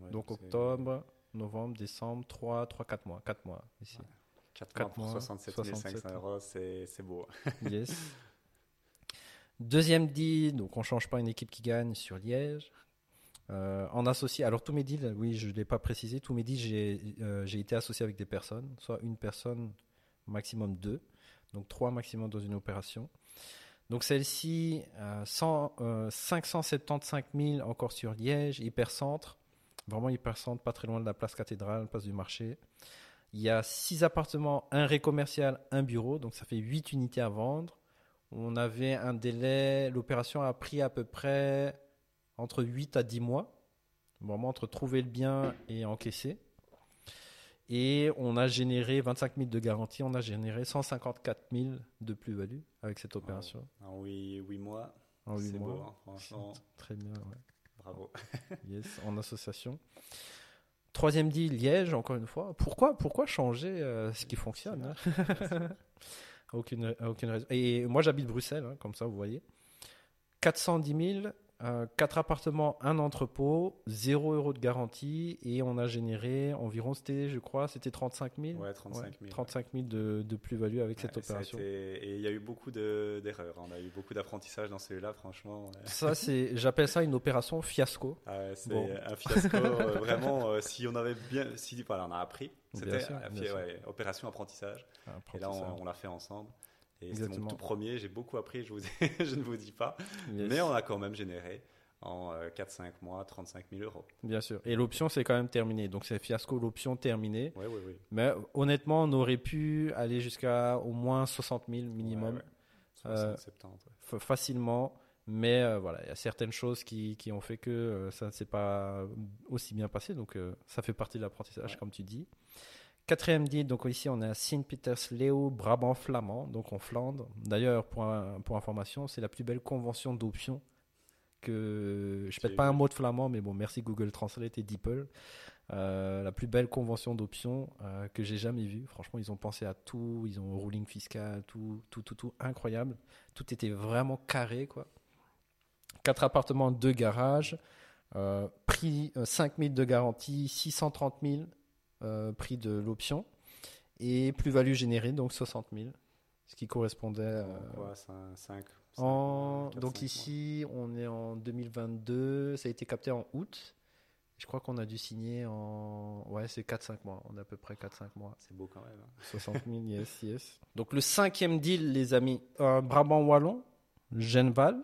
Ouais, donc octobre, novembre, décembre, 3, 3 4 mois. 4 mois ici. quatre quatre mois pour mois, 67 67 500 euros, c'est beau. Yes. Deuxième deal, donc on change pas une équipe qui gagne sur Liège. Euh, en associé, alors tous mes deals, oui, je ne l'ai pas précisé, tous mes deals, j'ai euh, été associé avec des personnes, soit une personne, maximum deux, donc trois maximum dans une opération. Donc celle-ci, euh, 100, euh, 575 000 encore sur Liège, hypercentre, vraiment hypercentre, pas très loin de la place cathédrale, place du marché. Il y a six appartements, un ré commercial, un bureau, donc ça fait huit unités à vendre. On avait un délai, l'opération a pris à peu près entre 8 à 10 mois, vraiment entre trouver le bien et encaisser. Et on a généré 25 000 de garantie, on a généré 154 000 de plus-value avec cette opération. En 8, mois. en 8 C'est mois. beau, hein, franchement. Très bien, ouais. Bravo. Yes, en association. Troisième deal, Liège, encore une fois. Pourquoi, pourquoi changer euh, ce qui fonctionne hein? aucune, aucune raison. Et moi, j'habite Bruxelles, hein, comme ça, vous voyez. 410 000, 4 appartements, un entrepôt, 0 euros de garantie. Et on a généré environ, c'était, je crois, c'était 35 000. Ouais, 35 000. 35 000 de, de plus-value avec cette Ouais, opération. Et il y a eu beaucoup de- d'erreurs. On a eu beaucoup d'apprentissage dans celui-là, franchement. ouais. Ça, c'est, j'appelle ça une opération fiasco. Ah ouais, c'est Bon. un fiasco. euh, vraiment, euh, si on avait bien. Si, voilà, on a appris. C'était ouais, opération apprentissage. Et là, on, on l'a fait ensemble. Et mon Exactement. tout premier. J'ai beaucoup appris, je, vous ai- je ne vous dis pas. Yes. Mais on a quand même généré en euh, 4-5 mois 35 000 euros. Bien sûr. Et l'option, c'est quand même terminé. Donc, c'est fiasco, l'option terminée. Oui, oui, oui. Mais honnêtement, on aurait pu aller jusqu'à au moins 60 000 minimum, Ouais, ouais. 60, Euh, 70. ouais. fa- facilement. Mais euh, voilà, il y a certaines choses qui, qui ont fait que euh, ça ne s'est pas aussi bien passé. Donc, euh, ça fait partie de l'apprentissage, comme tu dis. Quatrième deal, donc ici on est à Sint-Peters-Leeuw, Brabant flamand, donc en Flandre. D'ailleurs, pour, un- pour information, c'est la plus belle convention d'options que je pète pas un mot de flamand, mais bon, merci Google Translate et DeepL. Euh, la plus belle convention d'options euh, que j'ai jamais vue. Franchement, ils ont pensé à tout, ils ont ruling fiscal, tout, tout, tout, tout, incroyable. Tout était vraiment carré, quoi. Quatre appartements, deux garages, euh, prix euh, 5 000 de garantie, 630 000 euh, prix de l'option et plus-value générée, donc 60 000, ce qui correspondait euh, En quoi, 5, en, donc ici, on est en 2022. Ça a été capté en août. Je crois qu'on a dû signer en. Ouais, c'est 4-5 mois. On a à peu près 4-5 mois. C'est beau quand même. hein. 60 000, yes, yes. Donc le cinquième deal, les amis. Euh, Brabant Wallon, Genval.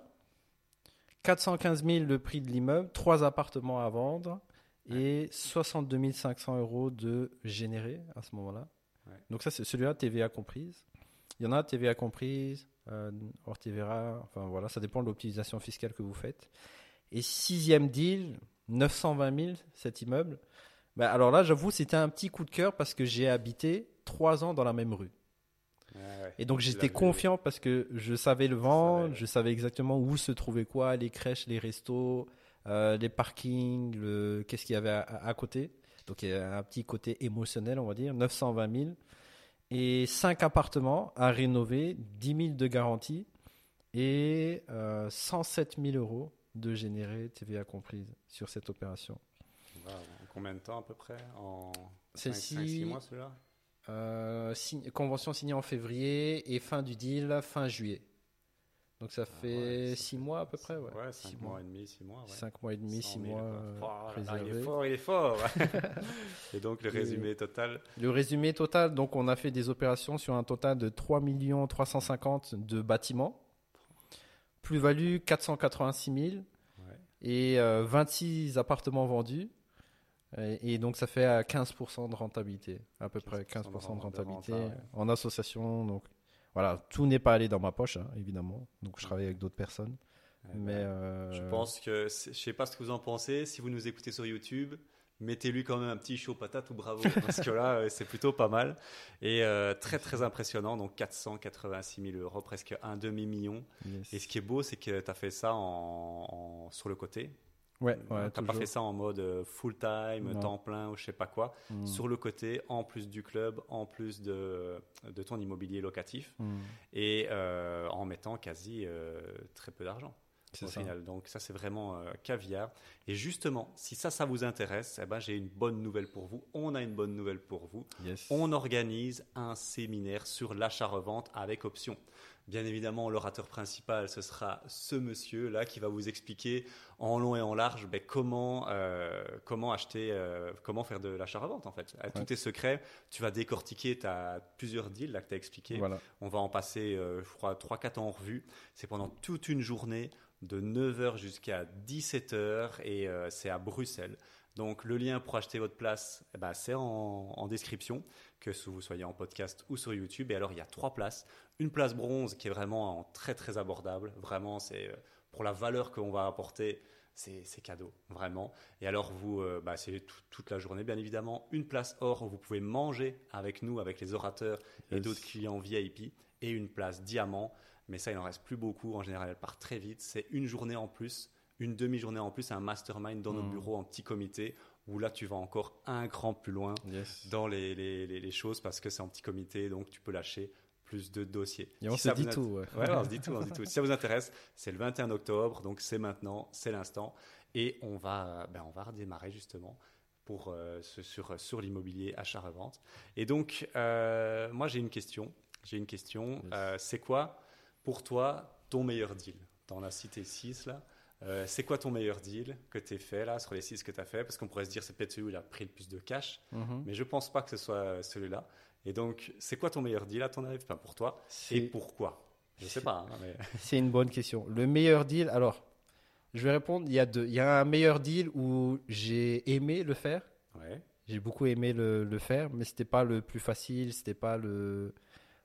415 000 le prix de l'immeuble. Trois appartements à vendre. Et 62 500 euros de généré à ce moment-là. Donc ça, c'est celui-là, TVA comprise. Il y en a TVA comprise, euh, hors TVA, enfin voilà, ça dépend de l'optimisation fiscale que vous faites. Et sixième deal, 920 000 cet immeuble. Ben, alors là, j'avoue, c'était un petit coup de cœur parce que j'ai habité trois ans dans la même rue. Ouais. Et donc j'étais confiant parce que je savais le vendre, je savais exactement où se trouvait quoi, les crèches, les restos, euh, les parkings, le... qu'est-ce qu'il y avait à, à côté? Donc il y a un petit côté émotionnel, on va dire, 920 000. Et 5 appartements à rénover, 10 000 de garantie et euh, 107 000 euros de générer TVA comprise sur cette opération. Wow. En combien de temps à peu près? En Celle-ci- 5-6 mois celui-là Euh, convention signée en février et fin du deal fin juillet. Donc ça fait Ah ouais, 6 mois à peu près, ouais. Ouais, Six 5 mois et demi, 6 mois. Ouais. 5 mois et demi, 6 100 000, mois euh, Oh là il est fort, il est fort. et donc le Et- résumé total Le résumé total, donc on a fait des opérations sur un total de 3 350 de bâtiments. Plus-value 486 000 Ouais. et euh, 26 appartements vendus. Et, et donc ça fait à 15% de rentabilité, à peu près 15% 15% de de rentabilité renta, ouais. en association. Donc voilà, tout n'est pas allé dans ma poche, hein, évidemment. Donc je travaille avec d'autres personnes. Mais ouais. euh, Je pense que, je sais pas ce que vous en pensez, si vous nous écoutez sur YouTube, mettez-lui quand même un petit chaud patate ou bravo, parce que là, euh, c'est plutôt pas mal. Et euh, très très impressionnant, donc 486 000 euros, presque un demi-million. yes. Et ce qui est beau, c'est que tu as fait ça en, en- sur le côté. Ouais, tu ouais, n'as pas fait ça en mode full-time, Non. temps plein ou je sais pas quoi. Mm. Sur le côté, en plus du club, en plus de, de ton immobilier locatif, Mm. et euh, en mettant quasi euh, très peu d'argent au ça. final. Donc ça, c'est vraiment euh, caviar. Et justement, si ça, ça vous intéresse, eh ben, j'ai une bonne nouvelle pour vous. On a une bonne nouvelle pour vous. Yes. On organise un séminaire sur l'achat-revente avec option. Bien évidemment, l'orateur principal, ce sera ce monsieur-là qui va vous expliquer en long et en large ben, comment, euh, comment acheter, euh, comment faire de l'achat-revente en fait. Tout est secret. Tu vas décortiquer, tu as plusieurs deals là que tu as expliqué. Voilà. On va en passer, euh, je crois, 3-4 ans en revue. C'est pendant toute une journée, de 9h jusqu'à 17h, et c'est à Bruxelles. Donc le lien pour acheter votre place, eh ben, c'est en, en description, que vous soyez en podcast ou sur YouTube. Et alors il y a trois places. Une place bronze qui est vraiment en très très abordable. Vraiment, c'est euh, pour la valeur qu'on va apporter. c'est cadeau, vraiment. Et alors, vous, euh, bah, c'est toute la journée, bien évidemment. Une place or où vous pouvez manger avec nous, avec les orateurs et d'autres clients VIP. Et une place diamant. Mais ça, il n'en reste plus beaucoup. En général, elle part très vite. C'est une journée en plus, une demi-journée en plus, un mastermind dans nos mmh. bureaux en petit comité où là tu vas encore un cran plus loin dans les, les, les, choses parce que c'est en petit comité, donc tu peux lâcher plus de dossiers. Et on se dit tout. Ouais. on se dit tout, on se dit tout. Si ça vous intéresse, c'est le 21 octobre, donc c'est maintenant, c'est l'instant. Et on va, ben on va redémarrer justement pour, euh, sur, sur l'immobilier achat-revente. Et donc, euh, moi j'ai une question. J'ai une question. Euh, c'est quoi pour toi ton meilleur deal? En as cité 6 là. C'est quoi ton meilleur deal que tu as fait là sur les 6 que tu as fait? Parce qu'on pourrait se dire c'est peut-être celui où il a pris le plus de cash, mhm. mais je pense pas que ce soit celui-là. Et donc, c'est quoi ton meilleur deal à ton avis? Enfin, pour toi Et pourquoi? Je ne sais pas. Hein, c'est une bonne question. Le meilleur deal, alors, je vais répondre. Il y a, deux. il y a un meilleur deal où j'ai aimé le faire. Ouais. J'ai beaucoup aimé le, le faire, mais ce n'était pas le plus facile, ce n'était pas le,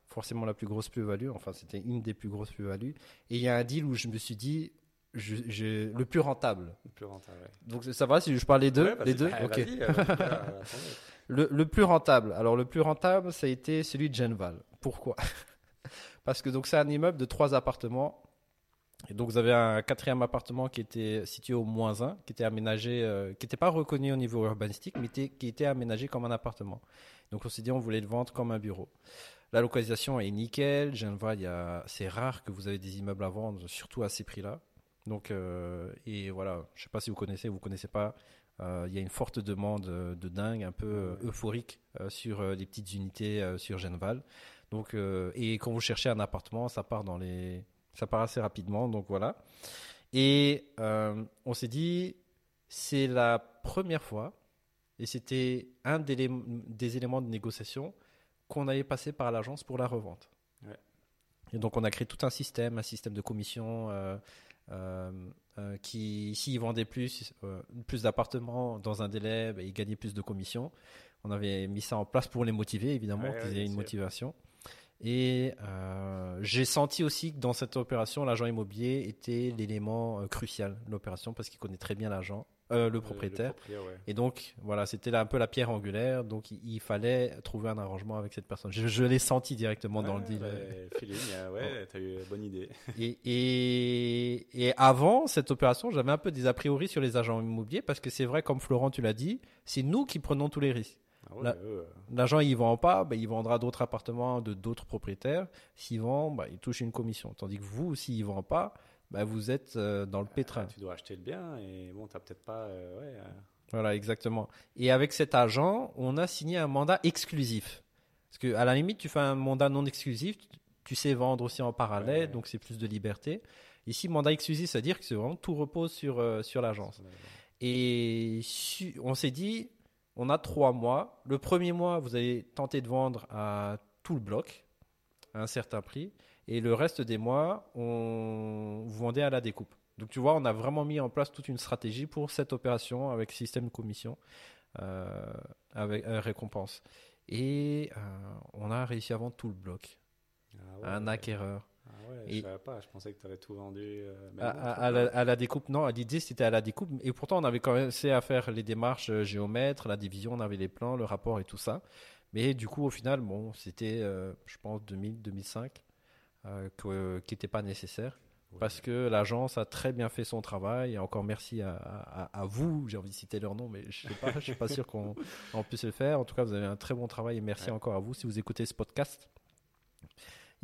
forcément la plus grosse plus-value. Enfin, c'était une des plus grosses plus-values. Et il y a un deal où je me suis dit, je, le plus rentable. Le plus rentable, Donc ça va si je parle les deux, les deux. ok. Euh, le, plus rentable. Alors le plus rentable, ça a été celui de Genval. Pourquoi? Parce que donc c'est un immeuble de trois appartements. Et donc vous avez un quatrième appartement qui était situé au moins 1, qui était aménagé, euh, qui n'était pas reconnu au niveau urbanistique, mais qui était aménagé comme un appartement. Donc on s'est dit on voulait le vendre comme un bureau. La localisation est nickel. Genval, c'est rare que vous avez des immeubles à vendre, surtout à ces prix-là. Donc, euh, et voilà, je ne sais pas si vous connaissez, vous ne connaissez pas. Euh, il y a une forte demande euh, de dingue, un peu euphorique sur les petites unités sur Genval. Donc, et quand vous cherchez un appartement, ça part dans les, ça part assez rapidement. Donc voilà. Et on s'est dit, c'est la première fois, et c'était un des, des, éléments de négociation qu'on allait passer par l'agence pour la revente. Et donc on a créé tout un système, un système de commission, euh, euh, qui, s'ils vendaient plus, euh, plus d'appartements dans un délai, bah, ils gagnaient plus de commissions. On avait mis ça en place pour les motiver, évidemment, qu'ils aient une motivation. Et j'ai senti aussi que dans cette opération, l'agent immobilier était l'élément crucial de l'opération parce qu'il connaît très bien l'agent euh, le propriétaire. Et donc, voilà, c'était un peu la pierre angulaire. Donc, il, fallait trouver un arrangement avec cette personne. Je, l'ai senti directement dans le deal. feeling, ouais, t'as eu bonne idée. Et, et, avant cette opération, j'avais un peu des a priori sur les agents immobiliers parce que c'est vrai, comme Florent, tu l'as dit, c'est nous qui prenons tous les risques. Ah l'agent, il vend pas, ben, il vendra d'autres appartements de d'autres propriétaires. S'il vend, ben, il touche une commission. Tandis que vous, s'il vend pas, bah, vous êtes euh, dans le pétrin. tu dois acheter le bien et bon, tu n'as peut-être pas. Euh, ouais, euh. Voilà, exactement. Et avec cet agent, on a signé un mandat exclusif. Parce qu'à la limite, tu fais un mandat non exclusif, tu sais vendre aussi en parallèle, donc c'est plus de liberté. Ici, mandat exclusif, c'est-à-dire que vraiment tout repose sur, sur l'agence. Et on s'est dit, on a trois mois. Le premier mois, vous allez tenter de vendre à tout le bloc à un certain prix. Et le reste des mois, on vendait à la découpe. Donc tu vois, on a vraiment mis en place toute une stratégie pour cette opération avec système de commission, euh, avec euh, récompense. Et euh, on a réussi à vendre tout le bloc. Ah un acquéreur. Ah ouais, je savais pas, je pensais que tu avais tout vendu. à, la, découpe, non, l'idée c'était à la découpe. Et pourtant, on avait commencé à faire les démarches géomètres, la division, on avait les plans, le rapport et tout ça. Mais du coup, au final, bon, c'était, je pense, 2000, 2005. Euh, qui n'était pas nécessaire. Parce que l'agence a très bien fait son travail. Et encore merci à, vous. J'ai envie de citer leur nom, mais je ne sais pas, je suis pas sûr qu'on puisse le faire. En tout cas, vous avez un très bon travail et merci encore à vous si vous écoutez ce podcast.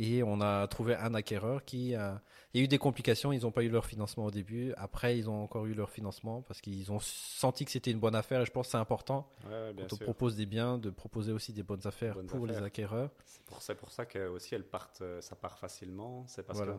Et on a trouvé un acquéreur qui a... Il y a eu des complications, ils n'ont pas eu leur financement au début. Après, ils ont encore eu leur financement parce qu'ils ont senti que c'était une bonne affaire. Et je pense que c'est important quand on propose des biens de proposer aussi des bonnes affaires pour les acquéreurs. C'est pour, ça que aussi elles partent, euh, ça part facilement. C'est parce que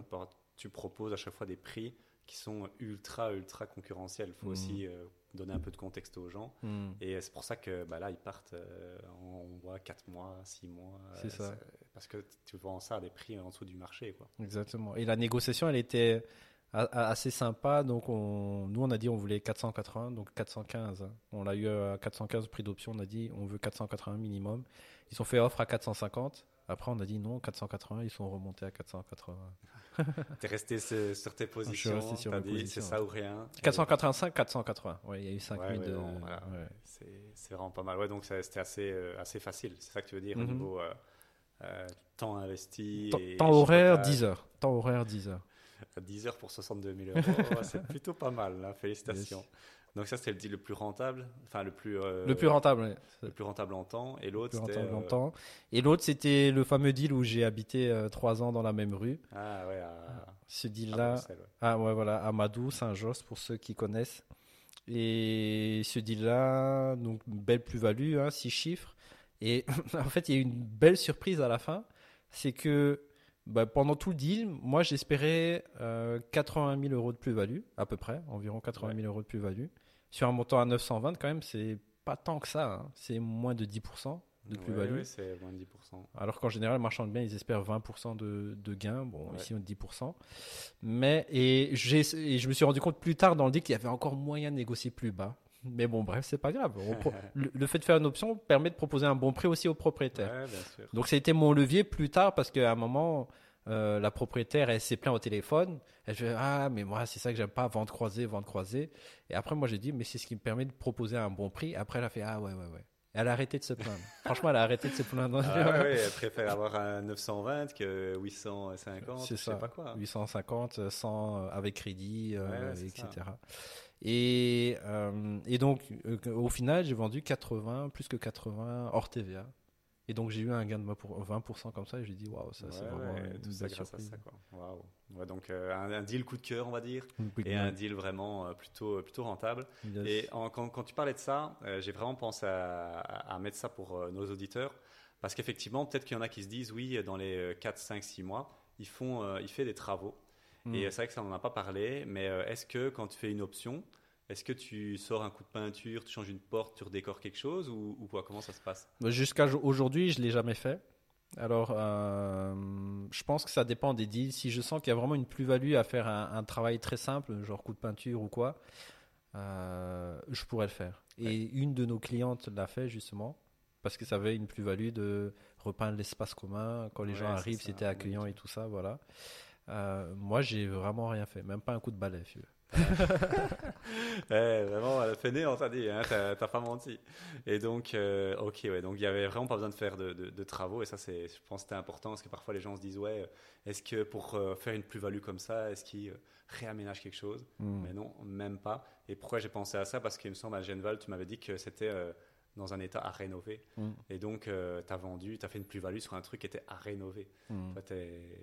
tu proposes à chaque fois des prix qui sont ultra ultra concurrentiels. Il faut mmh. aussi euh, donner un peu de contexte aux gens. Hmm. Et c'est pour ça que bah, là, ils partent, euh, on voit 4 mois, 6 mois. C'est ça. Parce que tu vends ça à des prix en dessous du marché. Quoi. Exactement. Et la négociation, elle était assez sympa. Donc, on, nous, on a dit on voulait 480, donc 415. On l'a eu à 415 prix d'option. On a dit on veut 480 minimum. Ils ont fait offre à 450 Après, on a dit non, 480, ils sont remontés à 480. T'es resté sur, sur tes positions, sur mes dit c'est ça ou rien. 485, 480. Ouais, il y a eu 5000 Ouais, ouais, de. bon, voilà. ouais. C'est vraiment pas mal. Ouais, donc c'était assez, euh, assez facile. C'est ça que tu veux dire au Mhm. niveau euh, euh, temps investi. Temps- et Temps horaire, chipotage. 10 heures. Temps horaire, 10 heures. 10 heures pour 62 000 euros, c'est plutôt pas mal. là. Félicitations. Yes. Donc ça, c'était le deal le plus rentable, enfin le plus, euh, Le plus rentable, ouais. le plus rentable en temps. Et l'autre, Le plus c'était. rentable euh, longtemps. Et l'autre, c'était le fameux deal où j'ai habité 3 ans dans la même rue. Ah ouais, à, Ce à deal-là, ouais. Ah ouais, voilà, Amadou, Saint-Josse, pour ceux qui connaissent. Et ce deal-là, donc belle plus-value, hein, six chiffres. Et en fait, il y a eu une belle surprise à la fin. C'est que bah, pendant tout le deal, moi j'espérais euh, 80 000 euros de plus-value, à peu près, environ 80 000 euros de plus-value. Sur un montant à 920, quand même, c'est pas tant que ça. hein. C'est moins de 10% de plus-value. ouais, c'est moins de 10%. Alors qu'en général, les marchands de biens, ils espèrent 20% de, de gains. Bon, Ouais. ici, on dit 10%. Mais, et, et je me suis rendu compte plus tard dans le deal qu'il y avait encore moyen de négocier plus bas. Mais bon, bref, c'est pas grave. Le, le fait de faire une option permet de proposer un bon prix aussi au propriétaire. Donc, ça a été mon levier plus tard parce qu'à un moment, euh, la propriétaire, elle s'est plainte au téléphone. Elle fait Ah, mais moi, c'est ça que j'aime pas, vente croisée, vente croisée. Et après, moi, j'ai dit Mais c'est ce qui me permet de proposer un bon prix. Après, elle a fait Ah, ouais, ouais, ouais. Elle a arrêté de se plaindre. Franchement, elle a arrêté de se plaindre. Ah ouais, elle préfère avoir un 920 que 850, C'est je ça. sais pas quoi. 850, 100 euh, avec crédit, euh, Ouais, ouais, c'est etc. ça. Et, euh, et donc, au final, j'ai vendu 80, plus que 80 hors TVA. Et donc, j'ai eu un gain de 20%, pour- 20% comme ça. Et j'ai dit, waouh, ça, c'est Ouais, vraiment ouais, tout ça grâce à ça. Quoi. Waouh. Ouais, donc euh, un, un deal coup de cœur, on va dire, et un deal vraiment euh, plutôt, plutôt rentable. Yes. Et en- quand, quand tu parlais de ça, euh, j'ai vraiment pensé à, mettre ça pour euh, nos auditeurs. Parce qu'effectivement, peut-être qu'il y en a qui se disent, oui, dans les euh, 4, 5, 6 mois, ils font, euh, il fait des travaux. Mm. Et euh, c'est vrai que ça, on n'en a pas parlé, mais euh, est-ce que quand tu fais une option, est-ce que tu sors un coup de peinture, tu changes une porte, tu redécores quelque chose ou, ou quoi? Comment ça se passe? Bah, Jusqu'à jo- aujourd'hui, je ne l'ai jamais fait. Alors, euh, je pense que ça dépend des deals. Si je sens qu'il y a vraiment une plus-value à faire un, un travail très simple, genre coup de peinture ou quoi, euh, je pourrais le faire. Et une de nos clientes l'a fait justement, parce que ça avait une plus-value de repeindre l'espace commun. Quand les Ouais, gens arrivent, c'était accueillant et tout ça, voilà. Euh, moi, j'ai vraiment rien fait, même pas un coup de balai. si tu veux. Eh, Vraiment, elle a fait né, on t'a dit, hein, t'as pas menti. Et donc, euh, ok, ouais, donc il y avait vraiment pas besoin de faire de, de- de travaux, et ça, c'est, je pense que c'était important, parce que parfois les gens se disent, ouais, est-ce que pour euh, faire une plus-value comme ça, est-ce qu'ils euh, réaménagent quelque chose? Mm. Mais non, même pas. Et pourquoi j'ai pensé à ça? Parce qu'il me semble, à Genval, tu m'avais dit que c'était euh, dans un état à rénover. Mm. Et donc, tu as vendu, tu as fait une plus-value sur un truc qui était à rénover. Mm.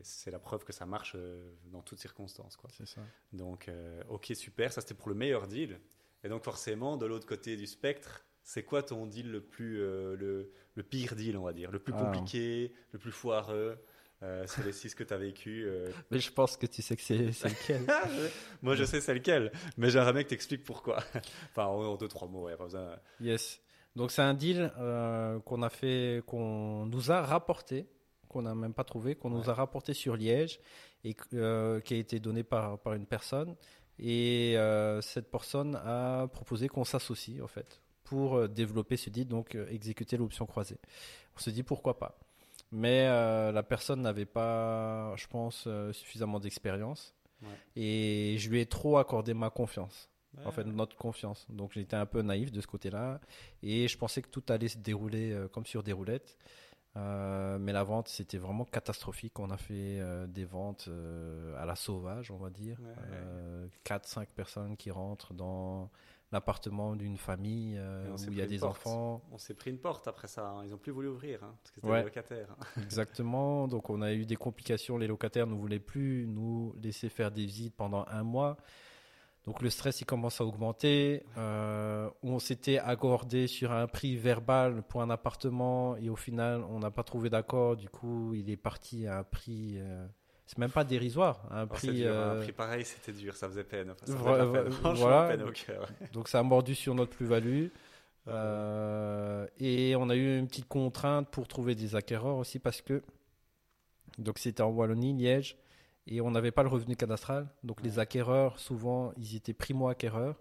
C'est la preuve que ça marche euh, dans toutes circonstances. Quoi. C'est ça. Donc, euh, ok, super, ça c'était pour le meilleur deal. Et donc, forcément, de l'autre côté du spectre, c'est quoi ton deal le plus, euh, le, le pire deal, on va dire, le plus Ah. compliqué, le plus foireux euh, sur les six que tu as vécu euh? Mais je pense que tu sais que c'est lequel. Moi, je sais c'est lequel, mais j'aimerais bien que t'expliques pourquoi. enfin, en, en deux, trois mots, ouais, pas besoin. Yes. Donc c'est un deal euh, qu'on a fait, qu'on nous a rapporté, qu'on n'a même pas trouvé, qu'on nous a rapporté sur Liège et euh, qui a été donné par, par une personne. Et euh, cette personne a proposé qu'on s'associe en fait pour développer ce deal, donc exécuter l'option croisée. On se dit pourquoi pas. Mais la personne n'avait pas, je pense, suffisamment d'expérience. Ouais. Et je lui ai trop accordé ma confiance en fait notre confiance. Donc j'étais un peu naïf de ce côté-là et je pensais que tout allait se dérouler euh, comme sur des roulettes. Euh, mais la vente c'était vraiment catastrophique. On a fait euh, des ventes à la sauvage, on va dire. Ouais. 4-5 personnes qui rentrent dans l'appartement d'une famille où il y a des porte. enfants. On s'est pris une porte après ça. hein. Ils ont plus voulu ouvrir hein, parce que c'était Ouais. des locataires. Exactement. Donc on a eu des complications. Les locataires ne voulaient plus nous laisser faire des visites pendant un mois. Donc le stress il commence à augmenter. Euh, on s'était accordé sur un prix verbal pour un appartement et au final on n'a pas trouvé d'accord. Du coup il est parti à un prix. euh, c'est même pas dérisoire. Un Oh, c'est prix. dur, hein. euh, Un prix pareil, c'était dur, ça faisait peine. Enfin, ça faisait Voilà, peine. voilà. Franchement, peine au cœur. donc ça a mordu sur notre plus-value. Euh, et on a eu une petite contrainte pour trouver des acquéreurs aussi parce que donc c'était en Wallonie, Liège, et on n'avait pas le revenu cadastral. Donc les acquéreurs, souvent, ils étaient primo-acquéreurs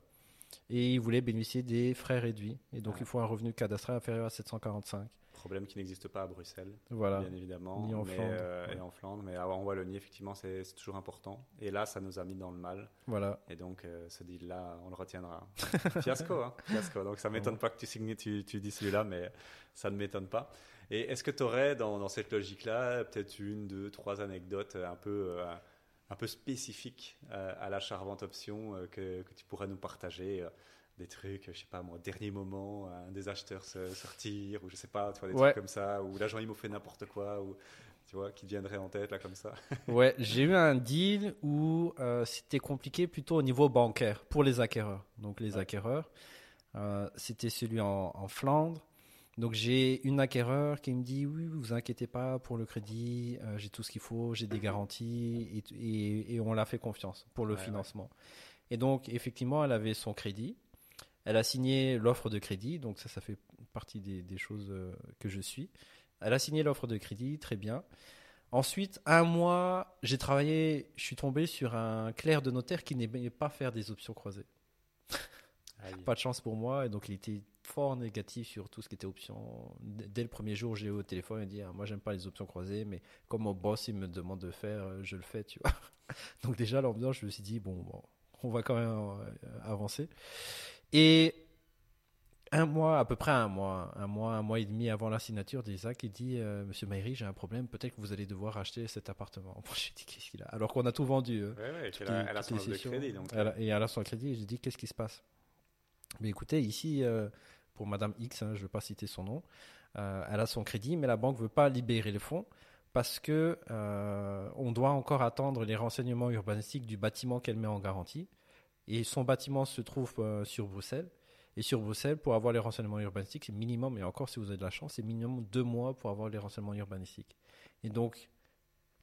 et ils voulaient bénéficier des frais réduits. Et donc Ouais. il faut un revenu cadastral inférieur à 745. Problème qui n'existe pas à Bruxelles, Voilà. bien évidemment. Ni en mais, Flandre, euh, ouais. Et en Flandre. Mais en Wallonie, effectivement, c'est toujours important. Et là, ça nous a mis dans le mal. Voilà. Et donc, euh, ce deal-là, on le retiendra. Fiasco, hein Fiasco. Donc, ça m'étonne pas que tu signes, tu, tu dis celui-là, mais ça ne m'étonne pas. Et est-ce que tu aurais, dans, dans cette logique-là, peut-être une, deux, trois anecdotes un peu, euh, un peu spécifiques euh, à l'achat-revente option euh, que, que tu pourrais nous partager des trucs, je sais pas moi, dernier moment, un des acheteurs se, se retire, ou je sais pas, tu vois, des Ouais. trucs comme ça, ou l'agent IMO fait n'importe quoi, ou tu vois, qui viendrait en tête là comme ça. Ouais, j'ai eu un deal où euh, c'était compliqué plutôt au niveau bancaire pour les acquéreurs. Donc les Ouais. acquéreurs, euh, c'était celui en, en Flandre. Donc j'ai une acquéreur qui me dit oui, vous inquiétez pas pour le crédit, euh, j'ai tout ce qu'il faut, j'ai des garanties et, et- et on l'a fait confiance pour le Ouais, ouais. financement. Et donc effectivement, elle avait son crédit, elle a signé l'offre de crédit, donc ça, ça fait partie des, des choses euh, que je suis. Elle a signé l'offre de crédit, très bien. Ensuite, un mois, j'ai travaillé, je suis tombé sur un clerc de notaire qui n'aimait pas faire des options croisées. Pas de chance pour moi, et donc il était fort négatif sur tout ce qui était options. D- Dès le premier jour, j'ai eu au téléphone et dit ah, Moi, j'aime pas les options croisées, mais comme mon boss, il me demande de faire, euh, je le fais, tu vois. donc, déjà, l'ambiance, je me suis dit Bon, bon, on va quand même euh, avancer. Et un mois, à peu près un mois, un mois, un mois et demi avant la signature d'Isaac, il dit euh, Monsieur Maïri, j'ai un problème, peut-être que vous allez devoir acheter cet appartement. Moi, j'ai dit Qu'est-ce qu'il a? Alors qu'on a tout vendu. euh. Ouais, Toutes elle a, son crédit, donc. Elle a- et elle a son crédit. J'ai dit, qu'est-ce qui se passe? Mais écoutez, ici, euh, pour Madame X, hein, je ne veux pas citer son nom, euh, elle a son crédit, mais la banque ne veut pas libérer les fonds parce que euh, on doit encore attendre les renseignements urbanistiques du bâtiment qu'elle met en garantie. Et son bâtiment se trouve euh, sur Bruxelles. Et sur Bruxelles, pour avoir les renseignements urbanistiques, c'est minimum, et encore si vous avez de la chance, c'est minimum deux mois pour avoir les renseignements urbanistiques. Et donc,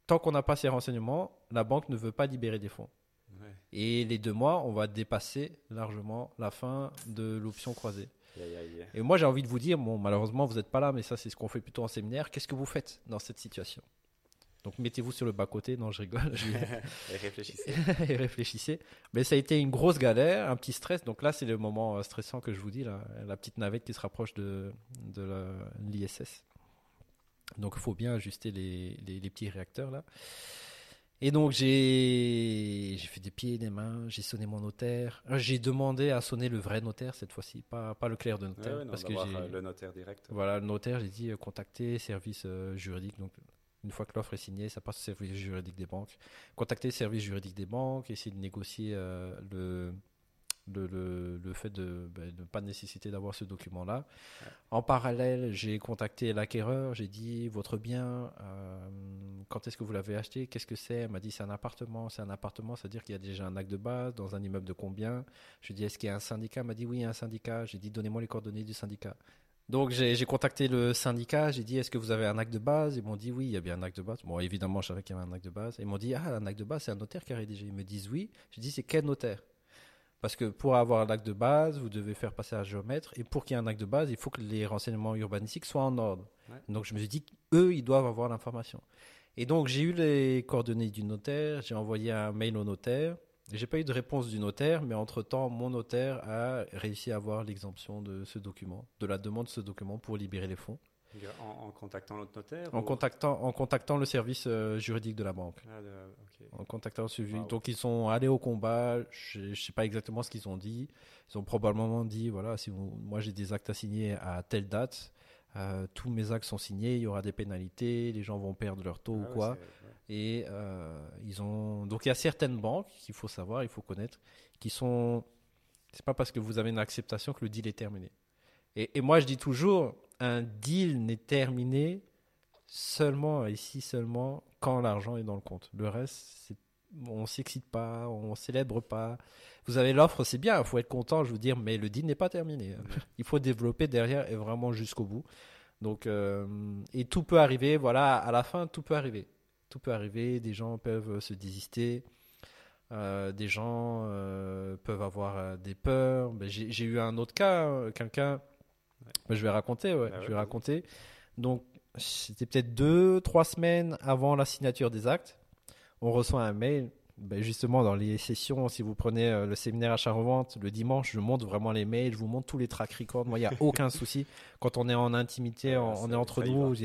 tant qu'on n'a pas ces renseignements, la banque ne veut pas libérer des fonds. Ouais. Et les deux mois, on va dépasser largement la fin de l'option croisée. Aïe, aïe, aïe. Et moi, j'ai envie de vous dire, bon, malheureusement, vous n'êtes pas là, mais ça, c'est ce qu'on fait plutôt en séminaire. Qu'est-ce que vous faites dans cette situation? Donc, mettez-vous sur le bas-côté. Non, je rigole. Je- Et réfléchissez. et réfléchissez. Mais ça a été une grosse galère, un petit stress. Donc là, c'est le moment euh, stressant que je vous dis, là, la petite navette qui se rapproche de, de l'ISS. Donc il faut bien ajuster les, les- les petits réacteurs là. Et donc j'ai fait des pieds et des mains, j'ai sonné mon notaire. Euh, J'ai demandé à sonner le vrai notaire cette fois-ci, pas, pas le clerc de notaire. ouais, non, parce que euh, le notaire direct. voilà, le notaire, j'ai dit euh, contacter service euh, juridique. Donc, une fois que l'offre est signée, ça passe au service juridique des banques. Contacter le service juridique des banques, essayer de négocier euh, le, le, le, fait de ben, ne pas nécessiter d'avoir ce document-là. En parallèle, j'ai contacté l'acquéreur, j'ai dit votre bien, euh, quand est-ce que vous l'avez acheté, qu'est-ce que c'est? Elle m'a dit c'est un appartement, c'est un appartement, c'est-à-dire qu'il y a déjà un acte de base dans un immeuble de combien? Je lui ai dit est-ce qu'il y a un syndicat? Elle m'a dit oui, il y a un syndicat. J'ai dit donnez-moi les coordonnées du syndicat. Donc j'ai j'ai contacté le syndicat, j'ai dit est-ce que vous avez un acte de base? Ils m'ont dit oui, il y a bien un acte de base. Bon, évidemment, je savais qu'il y avait un acte de base. Ils m'ont dit ah, un acte de base, c'est un notaire qui a rédigé. Ils me disent oui. J'ai dit c'est quel notaire? Parce que pour avoir un acte de base, vous devez faire passer un géomètre. Et pour qu'il y ait un acte de base, il faut que les renseignements urbanistiques soient en ordre. Ouais. Donc je me suis dit qu'eux, ils doivent avoir l'information. Et donc j'ai eu les coordonnées du notaire, j'ai envoyé un mail au notaire. J'ai pas eu de réponse du notaire, mais entre-temps, mon notaire a réussi à avoir l'exemption de ce document, de la demande de ce document pour libérer les fonds, En, en contactant l'autre notaire en ou- contactant, en contactant le service euh, juridique de la banque. Ah, de- En contactant le suivi. Wow. Donc ils sont allés au combat. Je, je sais pas exactement ce qu'ils ont dit. Ils ont probablement dit voilà, si vous- moi j'ai des actes à signer à telle date, euh, tous mes actes sont signés, il y aura des pénalités, les gens vont perdre leur taux Ah ou quoi. ouais. Et euh, ils ont donc il y a certaines banques qu'il faut savoir, il faut connaître, qui sont c'est pas parce que vous avez une acceptation que le deal est terminé. Et, et moi je dis toujours un deal n'est terminé seulement ici seulement quand l'argent est dans le compte. Le reste c'est on s'excite pas, on célèbre pas. Vous avez l'offre, c'est bien, il faut être content, je veux dire, mais le deal n'est pas terminé. Il faut développer derrière et vraiment jusqu'au bout. Donc, euh, et tout peut arriver, voilà, à la fin, tout peut arriver. Tout peut arriver, des gens peuvent se désister, euh, des gens euh, peuvent avoir euh, des peurs. Ben, J'ai eu un autre cas, euh, quelqu'un, ben, je vais raconter, ouais, Ah ouais, je vais raconter. Donc, c'était peut-être deux, trois semaines avant la signature des actes. On reçoit un mail ben justement, dans les sessions, si vous prenez euh, le séminaire achat-revente, le dimanche, je montre vraiment les mails, je vous montre tous les track records. Moi, il n'y a aucun souci. Quand on est en intimité, on, on est entre nous,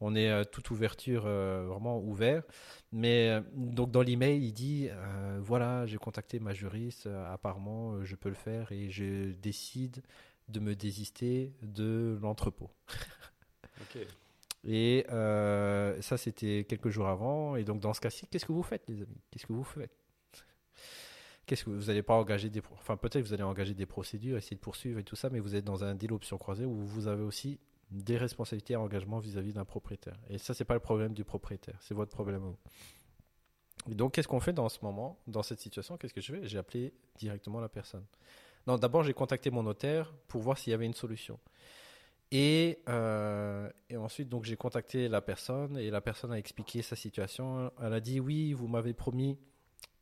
on est euh, toute ouverture, euh, vraiment ouvert. Mais donc, dans l'email, il dit voilà, j'ai contacté ma juriste, apparemment, je peux le faire et je décide de me désister de l'entrepôt. ok. Et euh, ça, c'était quelques jours avant. Et donc, dans ce cas-ci, qu'est-ce que vous faites, les amis? Qu'est-ce que vous faites? Qu'est-ce que vous n'allez pas engager des, enfin peut-être vous allez engager des procédures, essayer de poursuivre et tout ça, mais vous êtes dans un deal option croisée où vous avez aussi des responsabilités et engagement vis-à-vis d'un propriétaire. Et ça, c'est pas le problème du propriétaire, c'est votre problème. Et donc, qu'est-ce qu'on fait dans ce moment, dans cette situation? Qu'est-ce que je fais? J'ai appelé directement la personne. Non, d'abord, j'ai contacté mon notaire pour voir s'il y avait une solution. Et, euh, et, ensuite, donc, j'ai contacté la personne et la personne a expliqué sa situation. Elle a dit oui, vous m'avez promis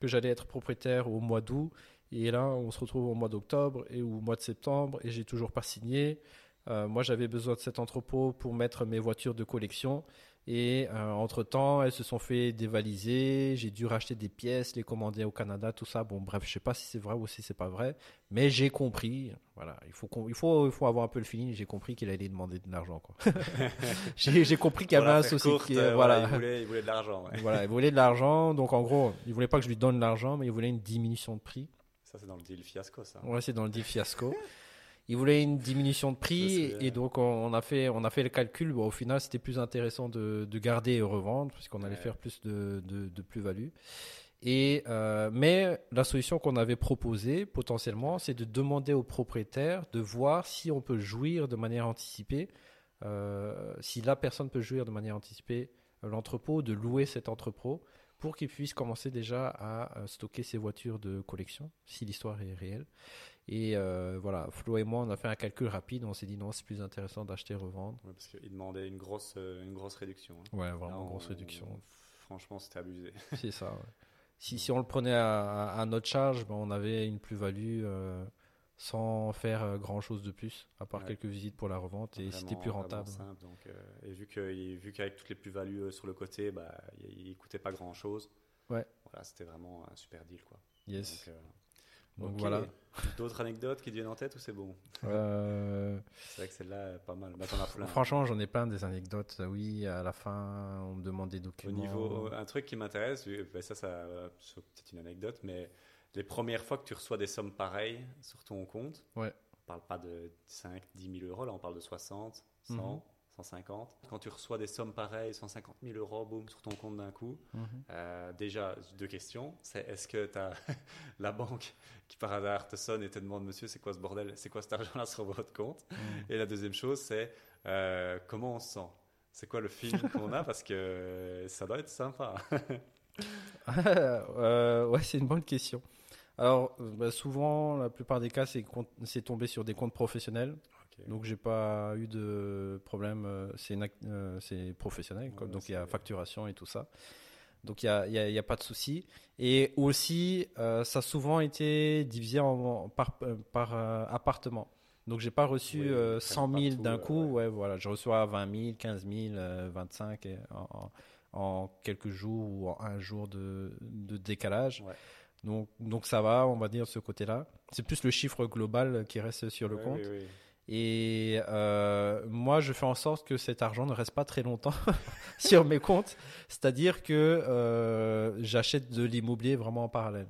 que j'allais être propriétaire au mois d'août. Et là, on se retrouve au mois d'octobre et au mois de septembre et j'ai toujours pas signé. Euh, moi, j'avais besoin de cet entrepôt pour mettre mes voitures de collection. Et euh, entre-temps, elles se sont fait dévaliser. J'ai dû racheter des pièces, les commander au Canada, tout ça. Bon, bref, je sais pas si c'est vrai ou si c'est pas vrai. Mais j'ai compris. Voilà, il faut, il faut, il faut avoir un peu le feeling. J'ai compris qu'il allait demander de l'argent. j'ai compris qu'il y avait un souci. Euh, voilà, il voulait, il voulait de l'argent. voilà, il voulait de l'argent. Donc en gros, il voulait pas que je lui donne l'argent, mais il voulait une diminution de prix. Ça, c'est dans le deal fiasco, ça. Ouais, c'est dans le deal fiasco. il voulait une diminution de prix et donc on a fait on a fait le calcul. au final, c'était plus intéressant de, de, garder et revendre puisqu'on allait faire plus de, de, de plus-value. Et euh, mais la solution qu'on avait proposée potentiellement, c'est de demander au propriétaire de voir si on peut jouir de manière anticipée, euh, si la personne peut jouir de manière anticipée l'entrepôt, de louer cet entrepôt pour qu'il puisse commencer déjà à stocker ses voitures de collection, si l'histoire est réelle. Et euh, voilà, Flo et moi, on a fait un calcul rapide. On s'est dit non, c'est plus intéressant d'acheter revendre. parce qu'il demandait une grosse, euh, une grosse réduction. Hein. Ouais, vraiment une grosse réduction. franchement, c'était abusé. c'est ça. Si, si on le prenait à, notre charge, ben, on avait une plus-value euh, sans faire grand chose de plus, à part quelques visites pour la revente, et c'était plus rentable. Simple, donc, et vu qu'avec vu toutes les plus-values sur le côté, bah, il ne coûtait pas grand chose. Ouais. Voilà, c'était vraiment un super deal. Quoi. Yes. Donc voilà. D'autres anecdotes qui te viennent en tête ou c'est bon euh... C'est vrai que celle-là, pas mal. Bah, Franchement, j'en ai plein des anecdotes. Oui, à la fin, on me demande des documents. Au niveau, un truc qui m'intéresse, bah, ça, ça c'est peut-être une anecdote, mais les premières fois que tu reçois des sommes pareilles sur ton compte, ouais. on parle pas de 5, 10 000 euros, là on parle de 60, 100. 150. Quand tu reçois des sommes pareilles, 150 000 euros, boum, sur ton compte d'un coup, mhm. euh, déjà, deux questions. C'est est-ce que tu as la banque qui par hasard te sonne et te demande, monsieur, c'est quoi ce bordel? C'est quoi cet argent-là sur votre compte? Mhm. Et la deuxième chose, c'est euh, comment on se sent? C'est quoi le film qu'on a? Parce que ça doit être sympa. euh, ouais, c'est une bonne question. Alors, bah, souvent, la plupart des cas, c'est tombé sur des comptes professionnels. Donc j'ai pas eu de problème. Euh, c'est euh, professionnel, donc il y a facturation et tout ça. Donc il n'y a, y a, pas de souci. Et aussi, euh, ça a souvent été divisé en, par, par appartement. Donc j'ai pas reçu 100 000 d'un coup. Ouais. voilà, je reçois 20 000, 15 000, 25 en, en, quelques jours ou en un jour de, de décalage. Donc, donc ça va, on va dire, ce côté-là. C'est plus le chiffre global qui reste sur le compte. Oui, et euh, moi, je fais en sorte que cet argent ne reste pas très longtemps sur mes comptes. C'est-à-dire que euh, j'achète de l'immobilier vraiment en parallèle.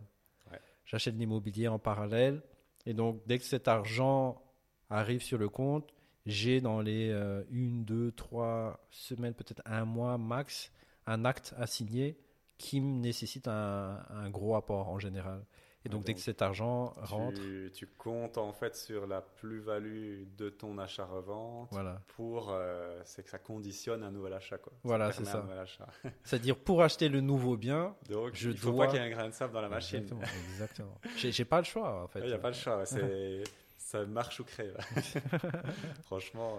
J'achète de l'immobilier en parallèle. Et donc, dès que cet argent arrive sur le compte, j'ai dans les euh, une, deux, trois semaines, peut-être un mois max, un acte à signer qui me nécessite un, un gros apport en général. Et donc, dès que cet argent rentre. Tu comptes en fait sur la plus-value de ton achat-revente voilà. pour. Euh, c'est que ça conditionne un nouvel achat. Quoi. Voilà, c'est ça. C'est-à-dire, pour acheter le nouveau bien, donc, je il faut pas qu'il y ait un grain de sable dans la machine. Exactement. exactement. J'ai pas le choix en fait. Il n'y a pas le choix. ça marche ou crève. Franchement,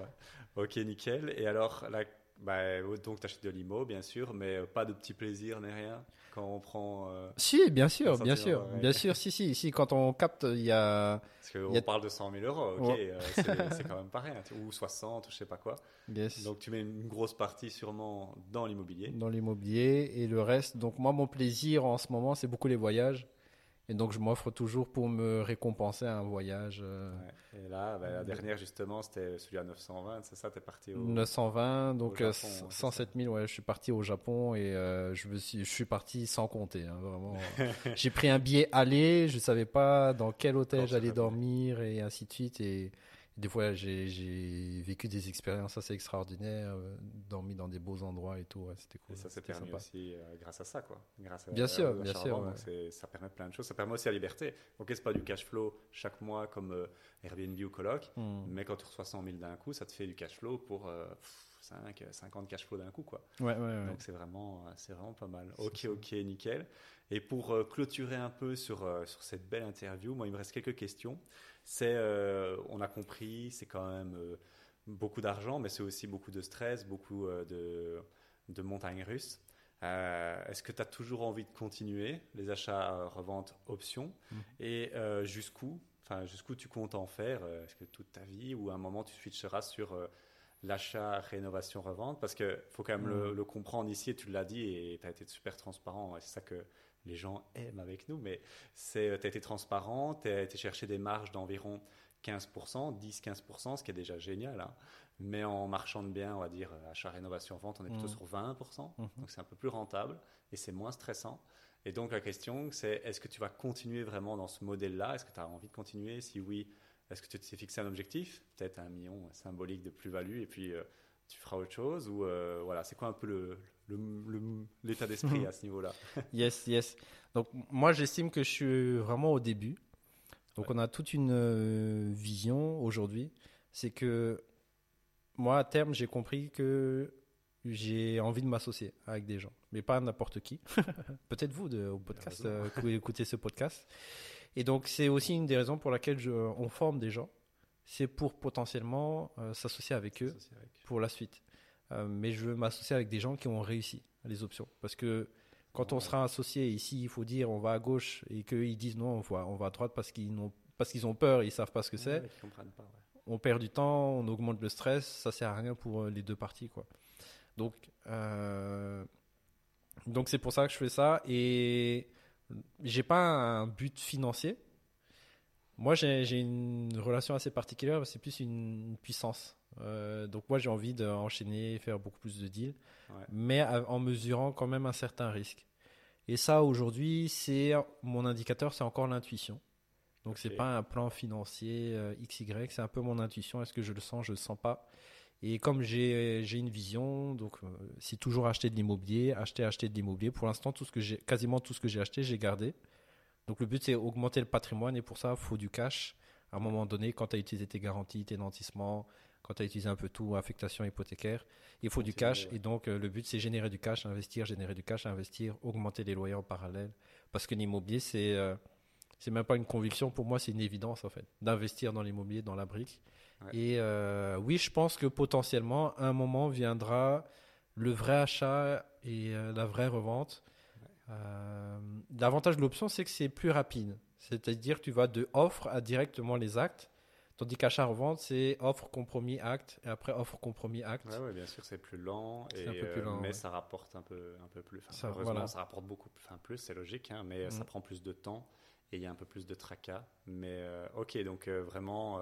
ok, nickel. Et alors, la Bah, donc, tu achètes de l'IMO, bien sûr, mais pas de petits plaisirs ni rien quand on prend. Euh, si, bien sûr, bien sûr, bien sûr, si, si, si, quand on capte, il y a. Parce qu'on parle de 100 000 euros, ok, euh, c'est quand même pas rien, ou 60, ou je sais pas quoi. Donc tu mets une grosse partie sûrement dans l'immobilier. Dans l'immobilier et le reste. Donc moi, mon plaisir en ce moment, c'est beaucoup les voyages. Et donc, je m'offre toujours pour me récompenser un voyage. Euh, et là, bah, la dernière, justement, c'était celui à 920, c'est ça? Tu es parti au. 920, donc 107 000, ouais, je suis parti au Japon et euh, je, me suis, je suis parti sans compter. Hein, vraiment. J'ai pris un billet aller, je ne savais pas dans quel hôtel j'allais dormir et ainsi de suite. Et des fois, j'ai vécu des expériences assez extraordinaires, euh, dormi dans des beaux endroits et tout. C'était cool. Et ça s'est permis aussi euh, grâce à ça, quoi. Grâce à, bien sûr, bien sûr. Ça permet plein de choses. Ça permet aussi la liberté. Ok, c'est pas du cash flow chaque mois comme euh, Airbnb ou Coloc, hmm. mais quand tu reçois 100 000 d'un coup, ça te fait du cash flow pour 5, 50 cash flow d'un coup, quoi. Ouais, ouais, ouais. Donc c'est vraiment, c'est vraiment pas mal. Ok, ok, nickel. Et pour clôturer un peu sur, sur cette belle interview, moi, il me reste quelques questions c'est, euh, on a compris, c'est quand même euh, beaucoup d'argent, mais c'est aussi beaucoup de stress, beaucoup euh, de, de montagnes russes. Est-ce que tu as toujours envie de continuer les achats, reventes, options mmh. Et jusqu'où Enfin, jusqu'où tu comptes en faire Est-ce que toute ta vie ou à un moment tu switcheras sur l'achat, rénovation, revente Parce qu'il faut quand même le, mmh. le, comprendre ici, et tu l'as dit, et tu as été super transparent. C'est ça que les gens aiment avec nous, mais c'est, euh, tu as été transparent, tu as été chercher des marges d'environ 15%, 10-15%, ce qui est déjà génial. Hein. Mais en marchand de biens, on va dire euh, achat, rénovation, vente, on est plutôt mmh. sur 20%. Mmh. Donc c'est un peu plus rentable et c'est moins stressant. Et donc la question, c'est est-ce que tu vas continuer vraiment dans ce modèle-là? Est-ce que tu as envie de continuer? Si oui, est-ce que tu t'es fixé un objectif? Peut-être un million symbolique de plus-value et puis euh, tu feras autre chose Ou voilà, c'est quoi un peu le, l'état d'esprit à ce niveau-là. yes, yes. Donc moi j'estime que je suis vraiment au début. Donc on a toute une euh, vision aujourd'hui. C'est que moi à terme j'ai compris que j'ai envie de m'associer avec des gens, mais pas n'importe qui. Peut-être vous de, au podcast, euh, que vous écoutez ce podcast. Et donc c'est aussi une des raisons pour laquelle je, on forme des gens. C'est pour potentiellement euh, s'associer avec eux pour la suite. Euh, mais je veux m'associer avec des gens qui ont réussi les options. Parce que quand on sera associé, ici, il faut dire on va à gauche et qu'ils disent non, on va, on va à droite parce qu'ils ont, parce qu'ils ont peur, ils savent pas ce que c'est. On perd du temps, on augmente le stress, ça sert à rien pour euh, les deux parties, quoi. Donc, euh, donc c'est pour ça que je fais ça et j'ai pas un but financier. Moi, j'ai une relation assez particulière, c'est plus une puissance. Euh, donc moi j'ai envie d'enchaîner, faire beaucoup plus de deals, mais en mesurant quand même un certain risque. Et ça aujourd'hui, c'est mon indicateur, c'est encore l'intuition. Donc c'est pas un plan financier euh, XY, c'est un peu mon intuition. Est-ce que je le sens, je le sens pas? Et comme j'ai une vision, donc euh, c'est toujours acheter de l'immobilier, acheter, acheter de l'immobilier. Pour l'instant, tout ce que j'ai, quasiment tout ce que j'ai acheté, j'ai gardé. Donc le but c'est augmenter le patrimoine et pour ça, il faut du cash. À un moment donné, quand tu as utilisé tes garanties, tes nantissements, quand tu as utilisé un peu tout, affectation hypothécaire, il faut du cash. Et donc, euh, le but, c'est générer du cash, investir, générer du cash, investir, augmenter les loyers en parallèle. Parce que l'immobilier, c'est euh, c'est même pas une conviction. Pour moi, c'est une évidence, en fait, d'investir dans l'immobilier, dans la brique. Et euh, oui, je pense que potentiellement, un moment viendra le vrai achat et la vraie revente. L'avantage de l'option, c'est que c'est plus rapide. C'est-à-dire tu vas de offre à directement les actes. Tandis qu'achat-revente, c'est offre, compromis, acte, et après offre, compromis, acte. Oui, bien sûr, c'est plus lent, et, euh, mais ça rapporte un peu, un peu plus. ça, heureusement, ça rapporte beaucoup enfin, plus, c'est logique, hein, mais ça mm. prend plus de temps, et il y a un peu plus de tracas. Mais euh, ok, donc euh, vraiment,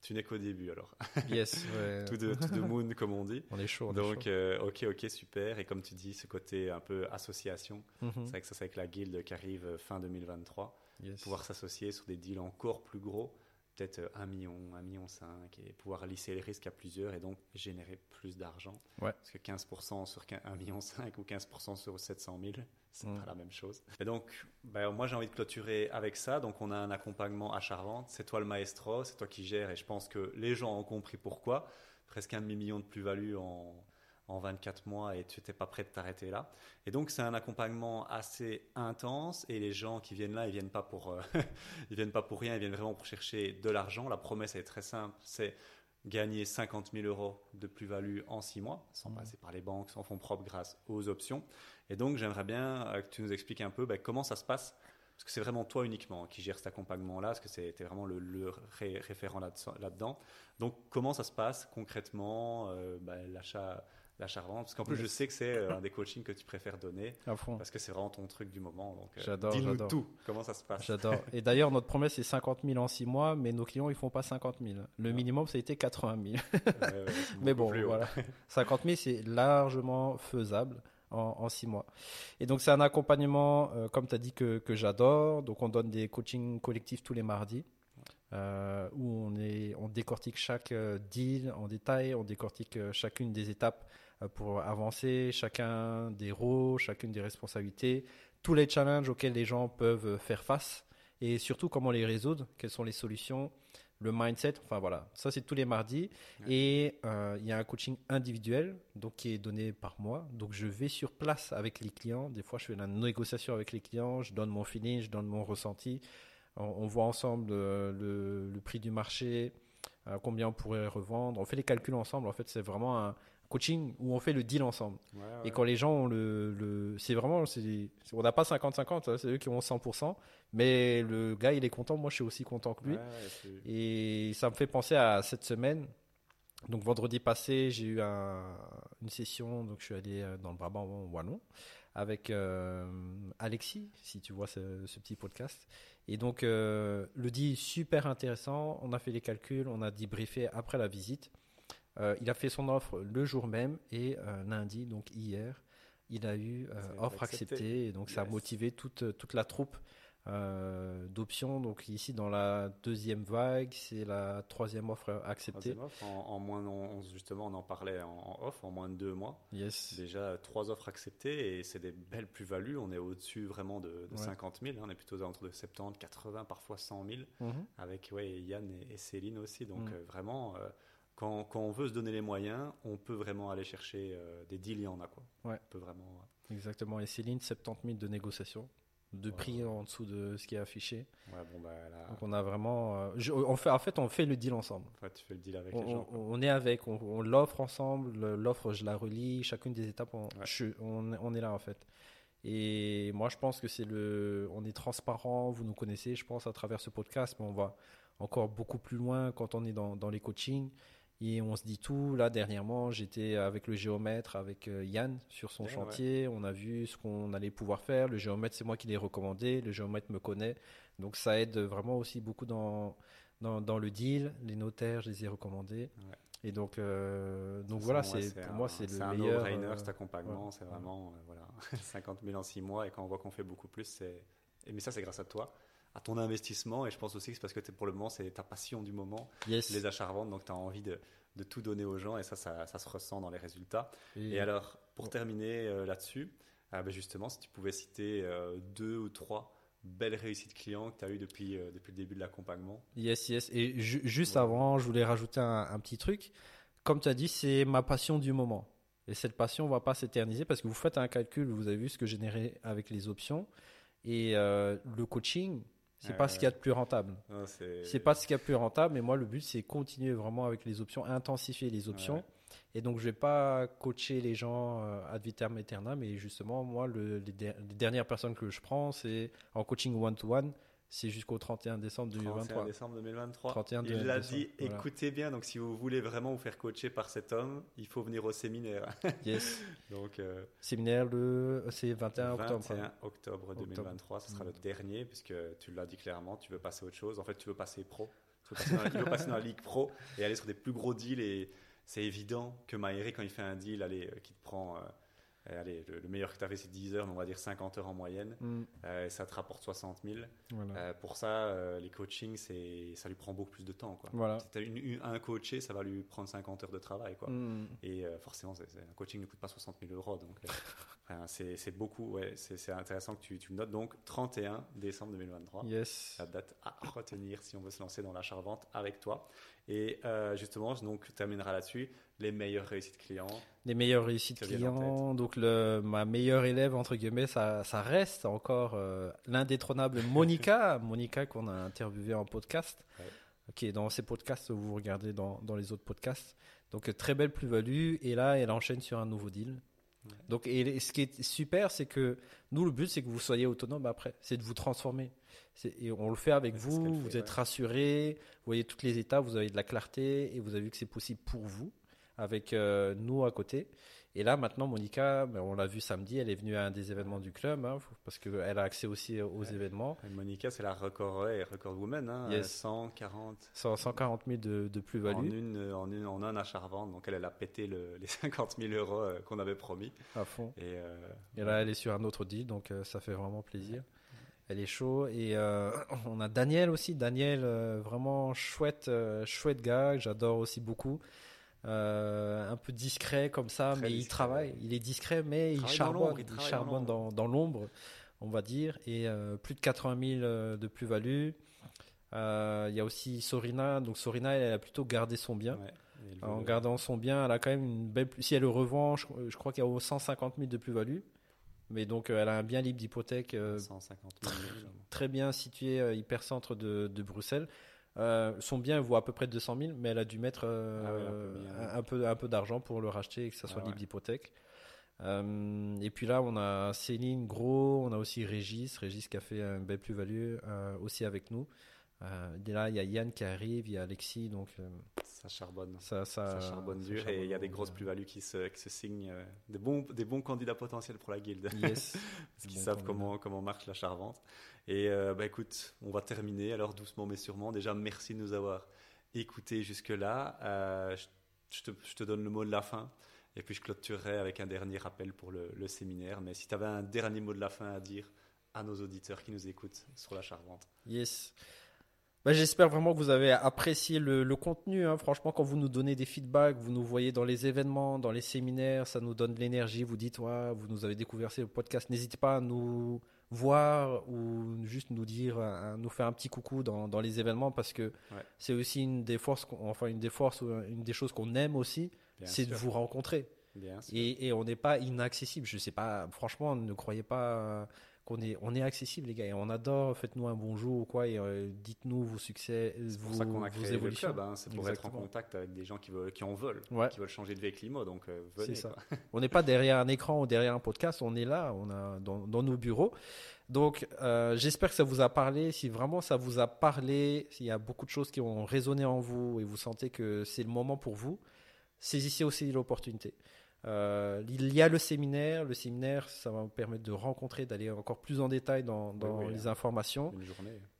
tu n'es qu'au début alors. Yes, tout, de, tout de moon, comme on dit. On est chaud. donc, ok, ok, super. Et comme tu dis, ce côté un peu association, mm-hmm. c'est vrai que ça, c'est avec la guilde qui arrive fin 2023. Pouvoir s'associer sur des deals encore plus gros peut-être 1 million, 1 million 5 et pouvoir lisser les risques à plusieurs et donc générer plus d'argent. Parce que 15% sur 1 million 5 ou 15% sur 700 000, c'est mm. pas la même chose. Et donc, ben, moi j'ai envie de clôturer avec ça. Donc on a un accompagnement à Charvente. C'est toi le maestro, c'est toi qui gères et je pense que les gens ont compris pourquoi. Presque un demi-million de plus-value en, en 24 mois et tu n'étais pas prêt de t'arrêter là. Et donc c'est un accompagnement assez intense et les gens qui viennent là, ils viennent pas pour, euh, ils viennent pas pour rien, ils viennent vraiment pour chercher de l'argent. La promesse est très simple, c'est gagner 50 000 euros de plus-value en 6 mois, sans Mhm. passer par les banques, sans fonds propres grâce aux options. Et donc, j'aimerais bien euh, que tu nous expliques un peu ben, comment ça se passe, parce que c'est vraiment toi uniquement qui gères cet accompagnement-là, parce que c'était vraiment le, le ré- référent là- là-dedans. donc, comment ça se passe concrètement, euh, ben, l'achat l'achat-revente Parce qu'en plus, je sais que c'est euh, un des coachings que tu préfères donner, À fond. parce que c'est vraiment ton truc du moment. Donc, euh, J'adore, dis-nous tout, comment ça se passe? J'adore. Et d'ailleurs, notre promesse, c'est 50 000 en 6 mois, mais nos clients, ils font pas 50 000. Le Ah. minimum, ça a été 80 000. Ouais, ouais, c'est Mais bon, voilà. 50 000, c'est largement faisable en, 6 mois. Et donc, c'est un accompagnement, euh, comme tu as dit, que, que j'adore. Donc, on donne des coachings collectifs tous les mardis. euh, où on, est, on décortique chaque deal en détail, on décortique chacune des étapes pour avancer, chacun des rôles, chacune des responsabilités, tous les challenges auxquels les gens peuvent euh, faire face et surtout comment les résoudre, quelles sont les solutions, le mindset, enfin voilà, ça c'est tous les mardis. Ouais. Et euh, il y a un coaching individuel donc qui est donné par mois. Donc je vais sur place avec les clients. Des fois je fais la négociation avec les clients, je donne mon feeling, je donne mon ressenti. On, on voit ensemble euh, le, le prix du marché, euh, combien on pourrait revendre. On fait les calculs ensemble. En fait c'est vraiment un coaching où on fait le deal ensemble. Ouais, Et quand les gens ont le, le c'est vraiment, on n'a pas 50-50, hein, c'est eux qui ont 100%, mais le gars il est content, moi je suis aussi content que lui. Ouais, Et ça me fait penser à cette semaine. Donc vendredi passé, j'ai eu un- une session, donc je suis allé euh, dans le Brabant Wallon avec euh, Alexis, si tu vois ce, ce petit podcast. Et donc euh, le dit super intéressant, on a fait les calculs, on a débriefé après la visite. Euh, il a fait son offre le jour même et euh, lundi, donc hier, il a eu euh, offre accepté. acceptée et donc ça a motivé toute, toute la troupe euh, d'options. Donc ici dans la deuxième vague, c'est la troisième offre acceptée. Troisième offre, en, en moins, on- justement, on en parlait en, en off, en moins de deux mois. Yes. Déjà, trois offres acceptées et c'est des belles plus-values. On est au-dessus vraiment de, de Ouais. 50 000. hein. On est plutôt aux alentours de 70, 80, parfois 100 000. Mhm. Avec ouais, Yann et, et Céline aussi. Donc, Mm. euh, vraiment, euh, quand, quand on veut se donner les moyens, on peut vraiment aller chercher euh, des deals. Il y en a quoi. Ouais. On peut vraiment. Exactement. Et Céline, 70 000 de négociation, de Ouais. prix en dessous de ce qui est affiché. bon, bah là, Donc on a vraiment, euh, je- on fait, en fait, on fait le deal ensemble. tu fais le deal avec On, les gens. on- on est avec, on, on l'offre ensemble, le- l'offre je la relis, chacune des étapes, on, je- est là en fait. Et moi je pense que c'est le, on est transparent, vous nous connaissez, je pense à travers ce podcast, mais on va encore beaucoup plus loin quand on est dans, dans les coachings et on se dit tout. Là dernièrement, j'étais avec le géomètre, avec euh, Yann sur son Ouais, chantier, on a vu ce qu'on allait pouvoir faire. Le géomètre, c'est moi qui l'ai recommandé, le géomètre me connaît, donc ça aide vraiment aussi beaucoup dans dans, dans le deal, les notaires, je les ai recommandés. Ouais. Et donc, euh, donc voilà, c'est, pour un- moi, c'est le un meilleur. no-brainer euh, cet accompagnement. C'est vraiment euh, voilà, 50 000 en 6 mois. Et quand on voit qu'on fait beaucoup plus, c'est. Mais ça, c'est grâce à toi, à ton investissement. Et je pense aussi que c'est parce que pour le moment, c'est ta passion du moment, yes. les achats-reventes. Donc, tu as envie de, de tout donner aux gens. Et ça, ça, ça se ressent dans les résultats. Et- Et alors, pour terminer euh, là-dessus, ah, ben justement, si tu pouvais citer euh, deux ou trois belles réussites clients que tu as eues depuis, euh, depuis le début de l'accompagnement. Yes, yes. Et ju- juste Ouais. avant, je voulais rajouter un, un petit truc. Comme tu as dit, c'est ma passion du moment. Et cette passion ne va pas s'éterniser parce que vous faites un calcul, vous avez vu ce que générer avec les options. Et le coaching, c'est pas ce qu'il y a de plus rentable. C'est pas ce qu'il y a de plus rentable, mais moi, le but, c'est continuer vraiment avec les options, intensifier les options. Et donc, je vais pas coacher les gens euh, ad vitam aeternam, mais justement, moi, le- les, der- les dernières personnes que je prends, c'est en coaching one-to-one, c'est jusqu'au 31 décembre 31 2023. décembre 2023. 31 il l'a dit, voilà. écoutez bien, donc si vous voulez vraiment vous faire coacher par cet homme, il faut venir au séminaire. Yes. donc, euh, Séminaire, le... c'est 21 octobre. 21 octobre Octobre. 2023, ce sera Mm. le dernier, puisque tu l'as dit clairement, tu veux passer à autre chose. En fait, tu veux passer pro. Tu veux passer dans la, il veut passer dans la ligue pro et aller sur des plus gros deals. Et c'est évident que Maïri, quand il fait un deal, allez, euh, qui te prend, euh, allez, le, le meilleur que tu as fait, c'est 10 heures, mais on va dire 50 heures en moyenne, Mm, euh, ça te rapporte 60 000. voilà. Euh, pour ça, euh, les coachings, ça lui prend beaucoup plus de temps. Quoi. Voilà. Une, une- un coaché, ça va lui prendre 50 heures de travail. Quoi. Mm, Et euh, forcément, c'est- un coaching ne coûte pas 60 000 euros. Donc, euh, enfin, c'est, beaucoup. Ouais, c'est, intéressant que tu, tu le notes. Donc, 31 décembre 2023. Yes. La date à retenir si on veut se lancer dans l'achat-revente avec toi. Et euh, justement, donc, tu termineras là-dessus. Les meilleures réussites clients. Les meilleures réussites clients. Donc, le, ma meilleure élève, entre guillemets, ça, ça reste encore euh, l'indétrônable Monica. Monica qu'on a interviewé en podcast. Ouais. qui est dans ces podcasts, vous regardez dans, dans les autres podcasts. Donc très belle plus-value et là elle enchaîne sur un nouveau deal. Donc et ce qui est super, c'est que nous le but c'est que vous soyez autonome après, c'est de vous transformer. Et on le fait avec vous, vous êtes rassuré, vous voyez toutes les étapes, vous avez de la clarté et vous avez vu que c'est possible pour vous avec euh, nous à côté. Et là, maintenant, Monica, ben, on l'a vu samedi, elle est venue à un des événements du club, hein, parce qu'elle a accès aussi aux événements. Monica, c'est la record, record woman, hein, 140. 140 000 de, de plus-value. En, une, en, une, en un achat-revente, donc elle, elle a pété les 50 000 euros euh, qu'on avait promis. À fond. Et, euh, et, là, elle est sur un autre deal, donc euh, ça fait vraiment plaisir. Elle est chaud. Et on a Daniel aussi. Daniel, vraiment chouette, chouette gars, j'adore aussi beaucoup. Euh, un peu discret comme ça, mais il travaille. Il est discret, mais il, charbonne. Il, charbonne dans, l'ombre, on va dire. Et euh, plus de 80 000 euh, de plus-value. Il y a aussi Sorina. Donc Sorina, elle, a plutôt gardé son bien. en gardant son bien, elle a quand même une belle. Si elle le revend, je, crois qu'il y a 150 000 de plus-value. Mais donc, elle a un bien libre d'hypothèque. 150 000. Très bien situé, hyper centre de, de Bruxelles. Euh, son bien vaut à peu près 200 000, mais elle a dû mettre euh, ah un, peu, un peu d'argent pour le racheter et que ça soit ah libre d'hypothèque. Euh, et puis là, on a Céline Gros, on a aussi Régis, Régis qui a fait une belle plus-value aussi avec nous. et là, il y a Yann qui arrive, il y a Alexis, donc ça charbonne. Ça, ça, charbonne dur et il y a des grosses plus-values qui se, qui se signent, des bons, des bons candidats potentiels pour la guilde, yes. parce qu'ils savent comment, comment marche la charvente. Et euh, bah, écoute, on va terminer alors doucement mais sûrement. Déjà, merci de nous avoir écoutés jusque-là. Euh, je, te, donne le mot de la fin. Et puis je clôturerai avec un dernier rappel pour le, séminaire. Mais si tu avais un dernier mot de la fin à dire à nos auditeurs qui nous écoutent sur la Charvente. Yes. Bah, J'espère vraiment que vous avez apprécié le, contenu. Hein. Franchement, quand vous nous donnez des feedbacks, vous nous voyez dans les événements, dans les séminaires, ça nous donne de l'énergie. Vous dites, ouais, vous nous avez découvert ce podcast. N'hésitez pas à nous voir ou juste nous dire, nous faire un petit coucou dans, dans les événements parce que c'est aussi une des forces, enfin une des forces ou une des choses qu'on aime aussi, c'est de vous rencontrer. Et, et, on n'est pas inaccessible. Je sais pas, franchement, ne croyez pas qu'on est, on est accessible, les gars. Et on adore, faites-nous un bonjour ou quoi, et euh, dites-nous vos succès, vos, pour ça qu'on a créé évolutions. Le club, hein. c'est pour être en contact avec des gens qui, veulent, qui en veulent, qui veulent changer de l'IMO. Donc, euh, venez. Ça. on n'est pas derrière un écran ou derrière un podcast, on est là, on a dans, dans nos bureaux. Donc, euh, j'espère que ça vous a parlé. Si vraiment ça vous a parlé, s'il y a beaucoup de choses qui ont résonné en vous et vous sentez que c'est le moment pour vous, saisissez aussi l'opportunité. Euh, il y a le séminaire. Le séminaire, ça va vous permettre de rencontrer, d'aller encore plus en détail dans, les hein. informations.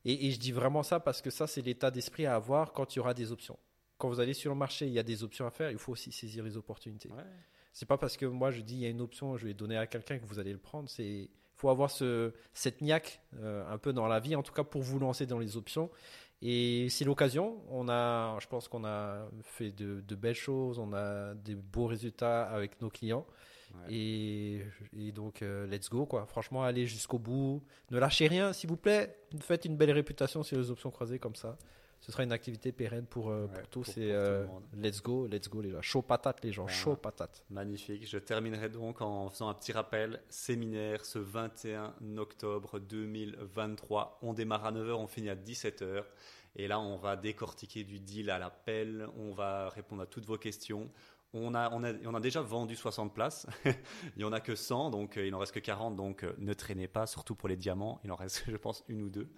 Et, je dis vraiment ça parce que ça, c'est l'état d'esprit à avoir quand il y aura des options. Quand vous allez sur le marché, il y a des options à faire. Il faut aussi saisir les opportunités. Ouais. C'est pas parce que moi je dis il y a une option, je vais donner à quelqu'un que vous allez le prendre. C'est faut avoir ce, cette niaque euh, un peu dans la vie, en tout cas pour vous lancer dans les options. Et c'est l'occasion. On a, je pense qu'on a fait de, belles choses, on a des beaux résultats avec nos clients. Et, donc, euh, let's go, quoi. Franchement, allez jusqu'au bout. Ne lâchez rien, s'il vous plaît. Faites une belle réputation sur les options croisées comme ça ce sera une activité pérenne pour, euh, pour tous. et euh, let's go, let's go les gens. Chaud patate les gens, chaud patate. Magnifique. Je terminerai donc en faisant un petit rappel. Séminaire ce 21 octobre 2023. On démarre à 9h, on finit à 17h. Et là, on va décortiquer du deal à l'appel. On va répondre à toutes vos questions. On a, on, a, on a déjà vendu 60 places. il n'y en a que 100, donc euh, il n'en reste que 40. Donc euh, ne traînez pas, surtout pour les diamants. Il en reste, je pense, une ou deux.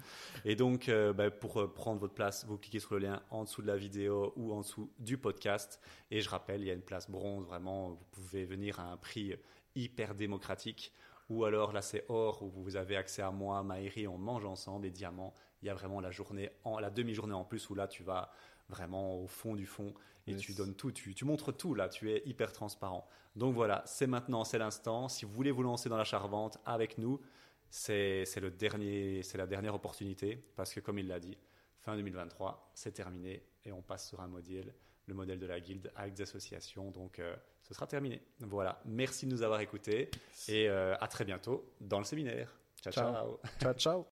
Et donc, euh, bah, pour prendre votre place, vous cliquez sur le lien en dessous de la vidéo ou en dessous du podcast. Et je rappelle, il y a une place bronze, vraiment, vous pouvez venir à un prix hyper démocratique. Ou alors là, c'est or, où vous avez accès à moi, Maïri, on mange ensemble. Et diamants, il y a vraiment la journée, en, la demi-journée en plus, où là, tu vas vraiment au fond du fond et tu donnes tout, tu, tu, montres tout là, tu es hyper transparent. Donc voilà, c'est maintenant, c'est l'instant. Si vous voulez vous lancer dans la charvente avec nous, c'est le dernier, c'est la dernière opportunité parce que comme il l'a dit, fin 2023, c'est terminé et on passe sur un modèle, le modèle de la guilde avec des associations. Donc euh, ce sera terminé. Voilà, merci de nous avoir écoutés et euh, à très bientôt dans le séminaire. ciao. Ciao, ciao. ciao.